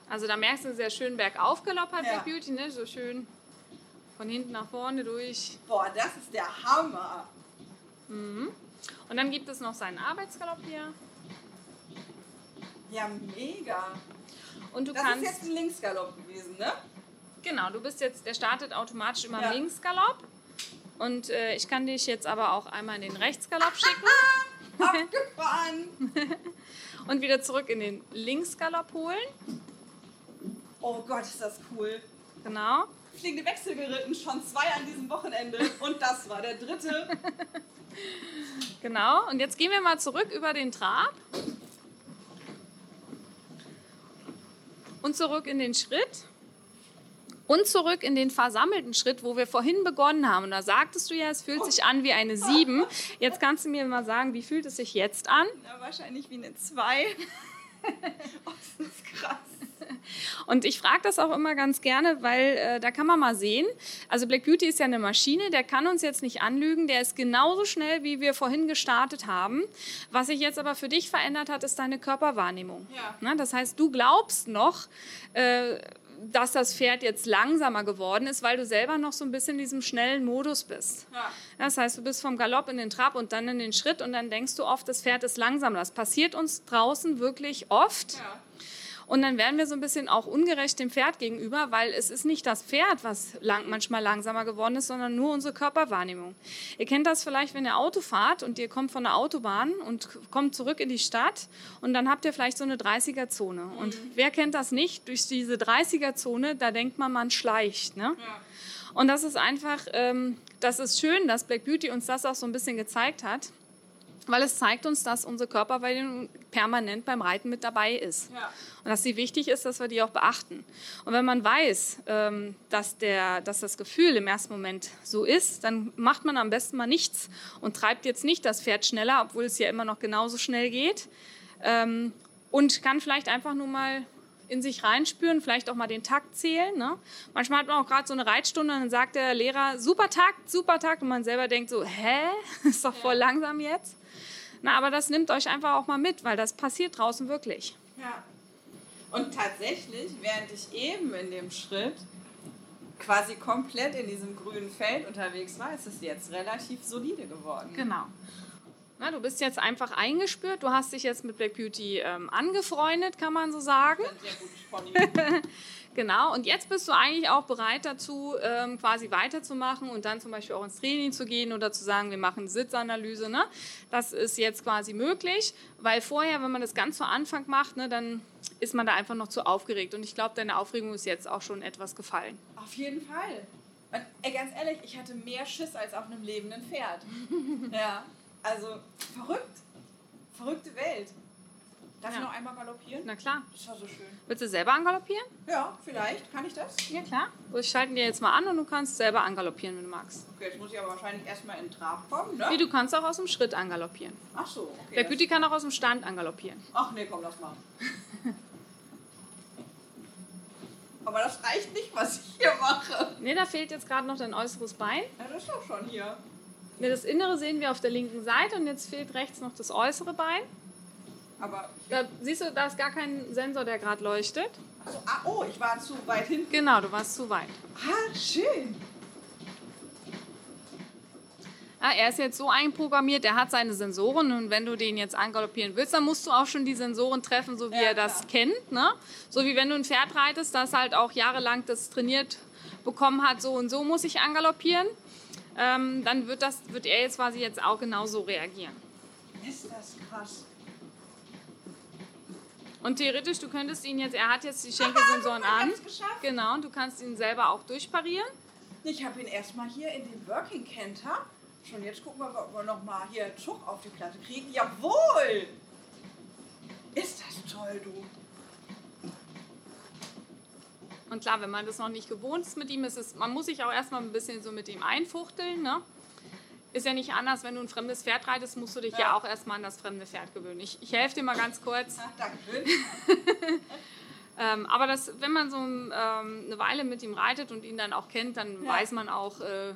Also da merkst du sehr schön bergauf Galopp hat Ja. Beauty, ne? so schön von hinten nach vorne durch. Boah, das ist der Hammer. Und dann gibt es noch seinen Arbeitsgalopp hier. Ja, mega. Und du Das kannst, ist jetzt ein Linksgalopp gewesen, ne? genau, du bist jetzt, der startet automatisch immer Ja. im Linksgalopp. Und äh, ich kann dich jetzt aber auch einmal in den Rechtsgalopp schicken Abgefahren. und wieder zurück in den Linksgalopp holen. Oh Gott, ist das cool. Genau. Fliegende Wechsel geritten, schon zwei an diesem Wochenende. Und das war der dritte. Genau. Und jetzt gehen wir mal zurück über den Trab. Und zurück in den Schritt. Und zurück in den versammelten Schritt, wo wir vorhin begonnen haben. Und da sagtest du ja, es fühlt sich an wie eine 7. Jetzt kannst du mir mal sagen, wie fühlt es sich jetzt an? Na, wahrscheinlich wie eine zwei. oh, das ist krass. Und ich frage das auch immer ganz gerne, weil äh, da kann man mal sehen. Also Black Beauty ist ja eine Maschine, der kann uns jetzt nicht anlügen. Der ist genauso schnell, wie wir vorhin gestartet haben. Was sich jetzt aber für dich verändert hat, ist deine Körperwahrnehmung. Ja. Na, das heißt, du glaubst noch, äh, dass das Pferd jetzt langsamer geworden ist, weil du selber noch so ein bisschen in diesem schnellen Modus bist. Ja. Das heißt, du bist vom Galopp in den Trab und dann in den Schritt und dann denkst du oft, das Pferd ist langsamer. Das passiert uns draußen wirklich oft. Ja. Und dann werden wir so ein bisschen auch ungerecht dem Pferd gegenüber, weil es ist nicht das Pferd, was lang, manchmal langsamer geworden ist, sondern nur unsere Körperwahrnehmung. Ihr kennt das vielleicht, wenn ihr Auto fahrt und ihr kommt von der Autobahn und kommt zurück in die Stadt und dann habt ihr vielleicht so eine 30er-Zone. Und wer kennt das nicht? Durch diese 30er-Zone, da denkt man, man schleicht. Ne? Ja. Und das ist einfach, ähm, das ist schön, dass Black Beauty uns das auch so ein bisschen gezeigt hat, weil es zeigt uns, dass unsere Körperwahrnehmung permanent beim Reiten mit dabei ist. Ja. Und dass sie wichtig ist, dass wir die auch beachten. Und wenn man weiß, ähm, dass, der, dass das Gefühl im ersten Moment so ist, dann macht man am besten mal nichts und treibt jetzt nicht das Pferd schneller, obwohl es ja immer noch genauso schnell geht. Ähm, und kann vielleicht einfach nur mal in sich reinspüren, vielleicht auch mal den Takt zählen. Ne? Manchmal hat man auch gerade so eine Reitstunde und dann sagt der Lehrer, super Takt, super Takt. Und man selber denkt so, hä, ist doch voll langsam jetzt. Na, aber das nimmt euch einfach auch mal mit, weil das passiert draußen wirklich. Ja. Und tatsächlich, während ich eben in dem Schritt quasi komplett in diesem grünen Feld unterwegs war, ist es jetzt relativ solide geworden. Genau. Na, du bist jetzt einfach eingespürt, du hast dich jetzt mit Black Beauty ähm, angefreundet, kann man so sagen. Ein sehr gutes Pony. Genau, und jetzt bist du eigentlich auch bereit dazu, ähm, quasi weiterzumachen und dann zum Beispiel auch ins Training zu gehen oder zu sagen, wir machen Sitzanalyse. Ne? Das ist jetzt quasi möglich, weil vorher, wenn man das ganz zu Anfang macht, ne, dann ist man da einfach noch zu aufgeregt. Und ich glaube, deine Aufregung ist jetzt auch schon etwas gefallen. Auf jeden Fall. Und ey, ganz ehrlich, ich hatte mehr Schiss als auf einem lebenden Pferd. ja. Also verrückt. Verrückte Welt. Darf Ja. ich noch einmal galoppieren? Na klar. Das war so schön. Willst du selber angaloppieren? Ja, vielleicht. Kann ich das? Ja, klar. So, ich schalte dir jetzt mal an und du kannst selber angaloppieren, wenn du magst. Okay, jetzt muss ich aber wahrscheinlich erstmal in den Trab kommen, ne? Wie, du kannst auch aus dem Schritt angaloppieren. Ach so, okay. Das- Beauty kann auch aus dem Stand angaloppieren. Ach nee, komm, lass mal. Aber das reicht nicht, was ich hier mache. Ne, da fehlt jetzt gerade noch dein äußeres Bein. Ja, das ist doch schon hier. Ne, das Innere sehen wir auf der linken Seite und jetzt fehlt rechts noch das äußere Bein. Aber, Da siehst du, da ist gar kein Sensor, der gerade leuchtet. so, ah, oh, ich war zu weit hinten. Genau, du warst zu weit. Ah, schön. Ja, er ist jetzt so einprogrammiert, der hat seine Sensoren und wenn du den jetzt angaloppieren willst, dann musst du auch schon die Sensoren treffen, so wie Ja, er das klar. kennt. Ne? So wie wenn du ein Pferd reitest, das halt auch jahrelang das trainiert bekommen hat, so und so muss ich angaloppieren. Ähm, dann wird, das, wird er jetzt quasi jetzt auch genauso reagieren. Ist das krass. Und theoretisch, du könntest ihn jetzt, er hat jetzt die Schenkelsensoren ich an. geschafft. Genau, und du kannst ihn selber auch durchparieren. Ich habe ihn erstmal hier in dem Working Canter. Schon jetzt gucken wir, ob wir nochmal hier Zug auf die Platte kriegen. Jawohl! Ist das toll, du. Und klar, wenn man das noch nicht gewohnt ist mit ihm, ist es, man muss sich auch erstmal ein bisschen so mit ihm einfuchteln. Ne? Ist ja nicht anders, wenn du ein fremdes Pferd reitest, musst du dich ja, Ja. auch erstmal an das fremde Pferd gewöhnen. Ich, ich helfe dir mal ganz kurz. Ach, danke schön. Ähm, aber das, wenn man so ähm, eine Weile mit ihm reitet und ihn dann auch kennt, dann Ja. weiß man auch, äh,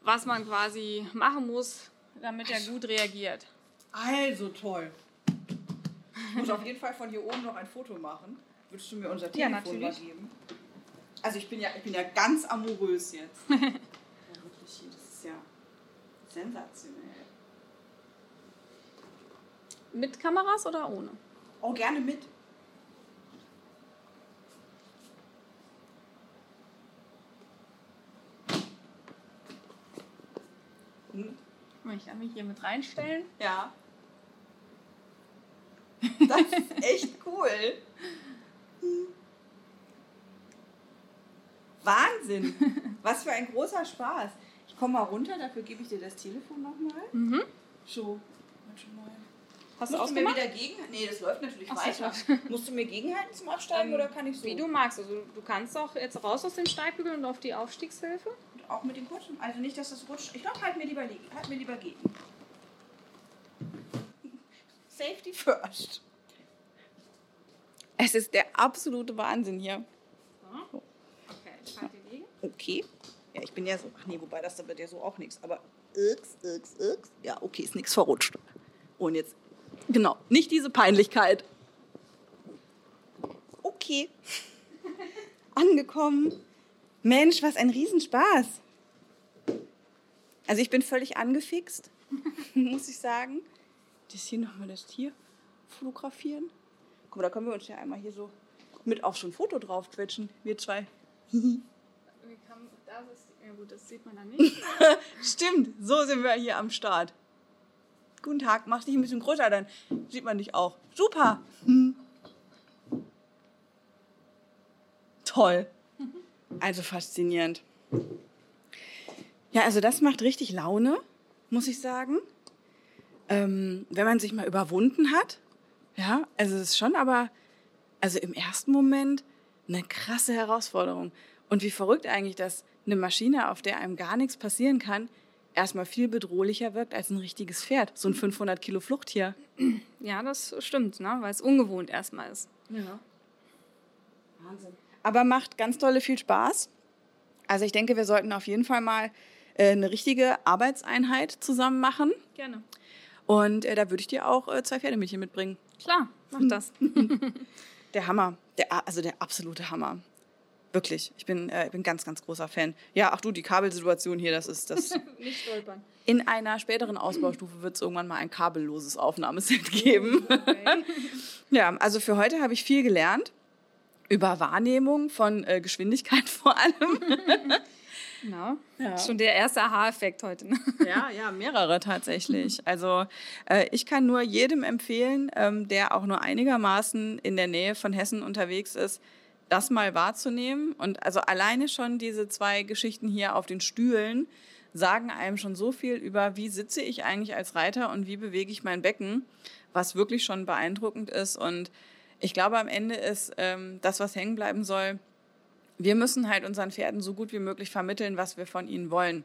was man quasi machen muss, damit er gut reagiert. Also toll. Ich muss auf jeden Fall von hier oben noch ein Foto machen. Würdest du mir unser Ja, Telefon mal natürlich. geben? Also ich bin ja, ich bin ja ganz amorös jetzt. ja, wirklich hier, das ist ja sensationell. Mit Kameras oder ohne? Oh, gerne mit. Hm, Ich kann mich hier mit reinstellen. Ja. Das ist echt cool. Hm. Wahnsinn. Was für ein großer Spaß. Ich komme mal runter, dafür gebe ich dir das Telefon nochmal. Mhm. So. mal. Hast du Musst du mir wieder gegen... Nee, das läuft natürlich Ach so, weiter. Musst du mir gegenhalten zum Absteigen Ähm, oder kann ich so? Wie du magst. Also du kannst auch jetzt raus aus dem Steigbügel und auf die Aufstiegshilfe. Auch mit dem kurzen. Also nicht, dass das rutscht. Ich glaube, halt mir lieber liegen. Halt mir lieber gegen. Safety first. Es ist der absolute Wahnsinn hier. Okay. Ja, ich bin ja so. Ach nee, wobei das wird ja so auch nichts. Aber x, x, x. Ja, okay, ist nichts verrutscht. Und jetzt, genau, nicht diese Peinlichkeit. Okay. Angekommen. Mensch, was ein Riesenspaß. Also ich bin völlig angefixt, muss ich sagen. Das hier nochmal das Tier fotografieren. Guck mal, da können wir uns ja einmal hier so mit so ein Foto drauf quetschen, wir zwei. ja gut, das sieht man dann nicht. Stimmt, so sind wir hier am Start. Guten Tag, mach dich ein bisschen größer, dann sieht man dich auch. Super. Toll. Also faszinierend. Ja, also das macht richtig Laune, muss ich sagen. Ähm, wenn man sich mal überwunden hat. Ja, also es ist schon aber, also im ersten Moment eine krasse Herausforderung. Und wie verrückt eigentlich, dass eine Maschine, auf der einem gar nichts passieren kann, erstmal viel bedrohlicher wirkt als ein richtiges Pferd. So ein 500 Kilo Fluchttier. Ja, das stimmt, ne? weil es ungewohnt erstmal ist. Ja. Wahnsinn. Aber macht ganz tolle viel Spaß. Also ich denke, wir sollten auf jeden Fall mal äh, eine richtige Arbeitseinheit zusammen machen. Gerne. Und äh, da würde ich dir auch äh, zwei Pferdemädchen mitbringen. Klar, mach das. Der Hammer. Der, also der absolute Hammer. Wirklich. Ich bin, äh, bin ganz, ganz großer Fan. Ja, ach du, die Kabelsituation hier, das ist das. Nicht stolpern. In einer späteren Ausbaustufe wird es irgendwann mal ein kabelloses Aufnahmeset geben. Okay. ja, also für heute habe ich viel gelernt. Über Wahrnehmung von äh, Geschwindigkeit vor allem. Genau. Ja. Schon der erste Aha-Effekt heute. Ne? Ja, ja, mehrere tatsächlich. Also äh, ich kann nur jedem empfehlen, ähm, der auch nur einigermaßen in der Nähe von Hessen unterwegs ist, das mal wahrzunehmen. Und also alleine schon diese zwei Geschichten hier auf den Stühlen sagen einem schon so viel über, wie sitze ich eigentlich als Reiter und wie bewege ich mein Becken, was wirklich schon beeindruckend ist. Und ich glaube, am Ende ist ähm, das, was hängen bleiben soll, wir müssen halt unseren Pferden so gut wie möglich vermitteln, was wir von ihnen wollen.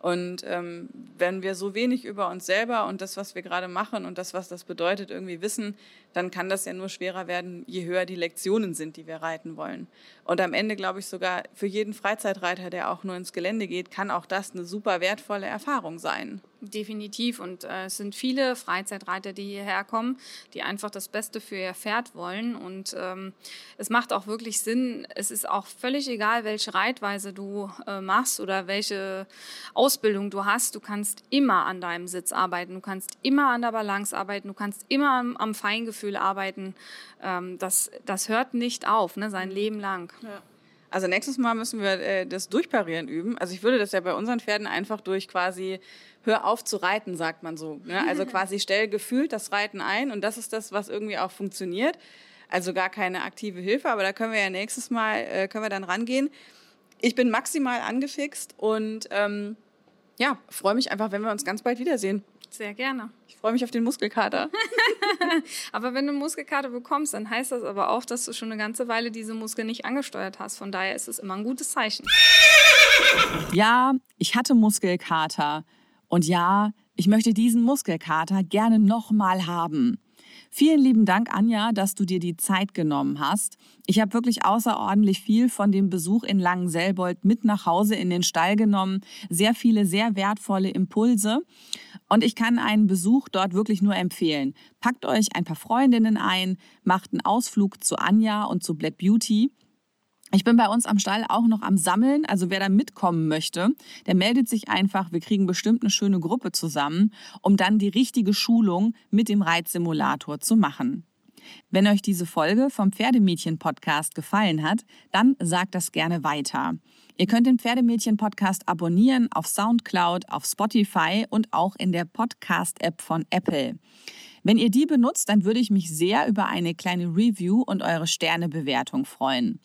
Und ähm, wenn wir so wenig über uns selber und das, was wir gerade machen und das, was das bedeutet, irgendwie wissen, dann kann das ja nur schwerer werden, je höher die Lektionen sind, die wir reiten wollen. Und am Ende glaube ich sogar, für jeden Freizeitreiter, der auch nur ins Gelände geht, kann auch das eine super wertvolle Erfahrung sein. Definitiv. Und äh, es sind viele Freizeitreiter, die hierher kommen, die einfach das Beste für ihr Pferd wollen. Und ähm, es macht auch wirklich Sinn. Es ist auch völlig egal, welche Reitweise du äh, machst oder welche Ausbildung du hast. Du kannst immer an deinem Sitz arbeiten. Du kannst immer an der Balance arbeiten. Du kannst immer am, am Feingefühl arbeiten. Ähm, das, das hört nicht auf, ne, sein Leben lang. Also nächstes Mal müssen wir äh, das Durchparieren üben. Also ich würde das ja bei unseren Pferden einfach durch quasi hör auf zu reiten, sagt man so. Ne? Also quasi stell gefühlt das Reiten ein und das ist das, was irgendwie auch funktioniert. Also gar keine aktive Hilfe, aber da können wir ja nächstes Mal, äh, können wir dann rangehen. Ich bin maximal angefixt und ähm, ja, freue mich einfach, wenn wir uns ganz bald wiedersehen. Sehr gerne. Ich freue mich auf den Muskelkater. Aber wenn du Muskelkater bekommst, dann heißt das aber auch, dass du schon eine ganze Weile diese Muskeln nicht angesteuert hast. Von daher ist es immer ein gutes Zeichen. Ja, ich hatte Muskelkater. Und ja, ich möchte diesen Muskelkater gerne nochmal haben. Vielen lieben Dank, Anja, dass du dir die Zeit genommen hast. Ich habe wirklich außerordentlich viel von dem Besuch in Langenselbold mit nach Hause in den Stall genommen. Sehr viele, sehr wertvolle Impulse. Und ich kann einen Besuch dort wirklich nur empfehlen. Packt euch ein paar Freundinnen ein, macht einen Ausflug zu Anja und zu Black Beauty. Ich bin bei uns am Stall auch noch am Sammeln. Also wer da mitkommen möchte, der meldet sich einfach. Wir kriegen bestimmt eine schöne Gruppe zusammen, um dann die richtige Schulung mit dem Reitsimulator zu machen. Wenn euch diese Folge vom Pferdemädchen-Podcast gefallen hat, dann sagt das gerne weiter. Ihr könnt den Pferdemädchen-Podcast abonnieren auf Soundcloud, auf Spotify und auch in der Podcast-App von Apple. Wenn ihr die benutzt, dann würde ich mich sehr über eine kleine Review und eure Sternebewertung freuen.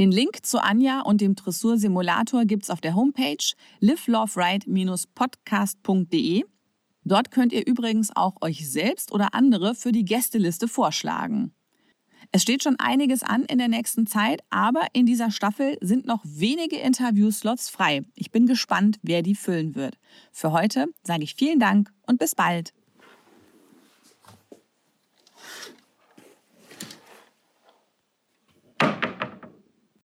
Den Link zu Anja und dem Dressur-Simulator gibt's auf der Homepage liveloveride-podcast.de. Dort könnt ihr übrigens auch euch selbst oder andere für die Gästeliste vorschlagen. Es steht schon einiges an in der nächsten Zeit, aber in dieser Staffel sind noch wenige Interviewslots frei. Ich bin gespannt, wer die füllen wird. Für heute sage ich vielen Dank und bis bald.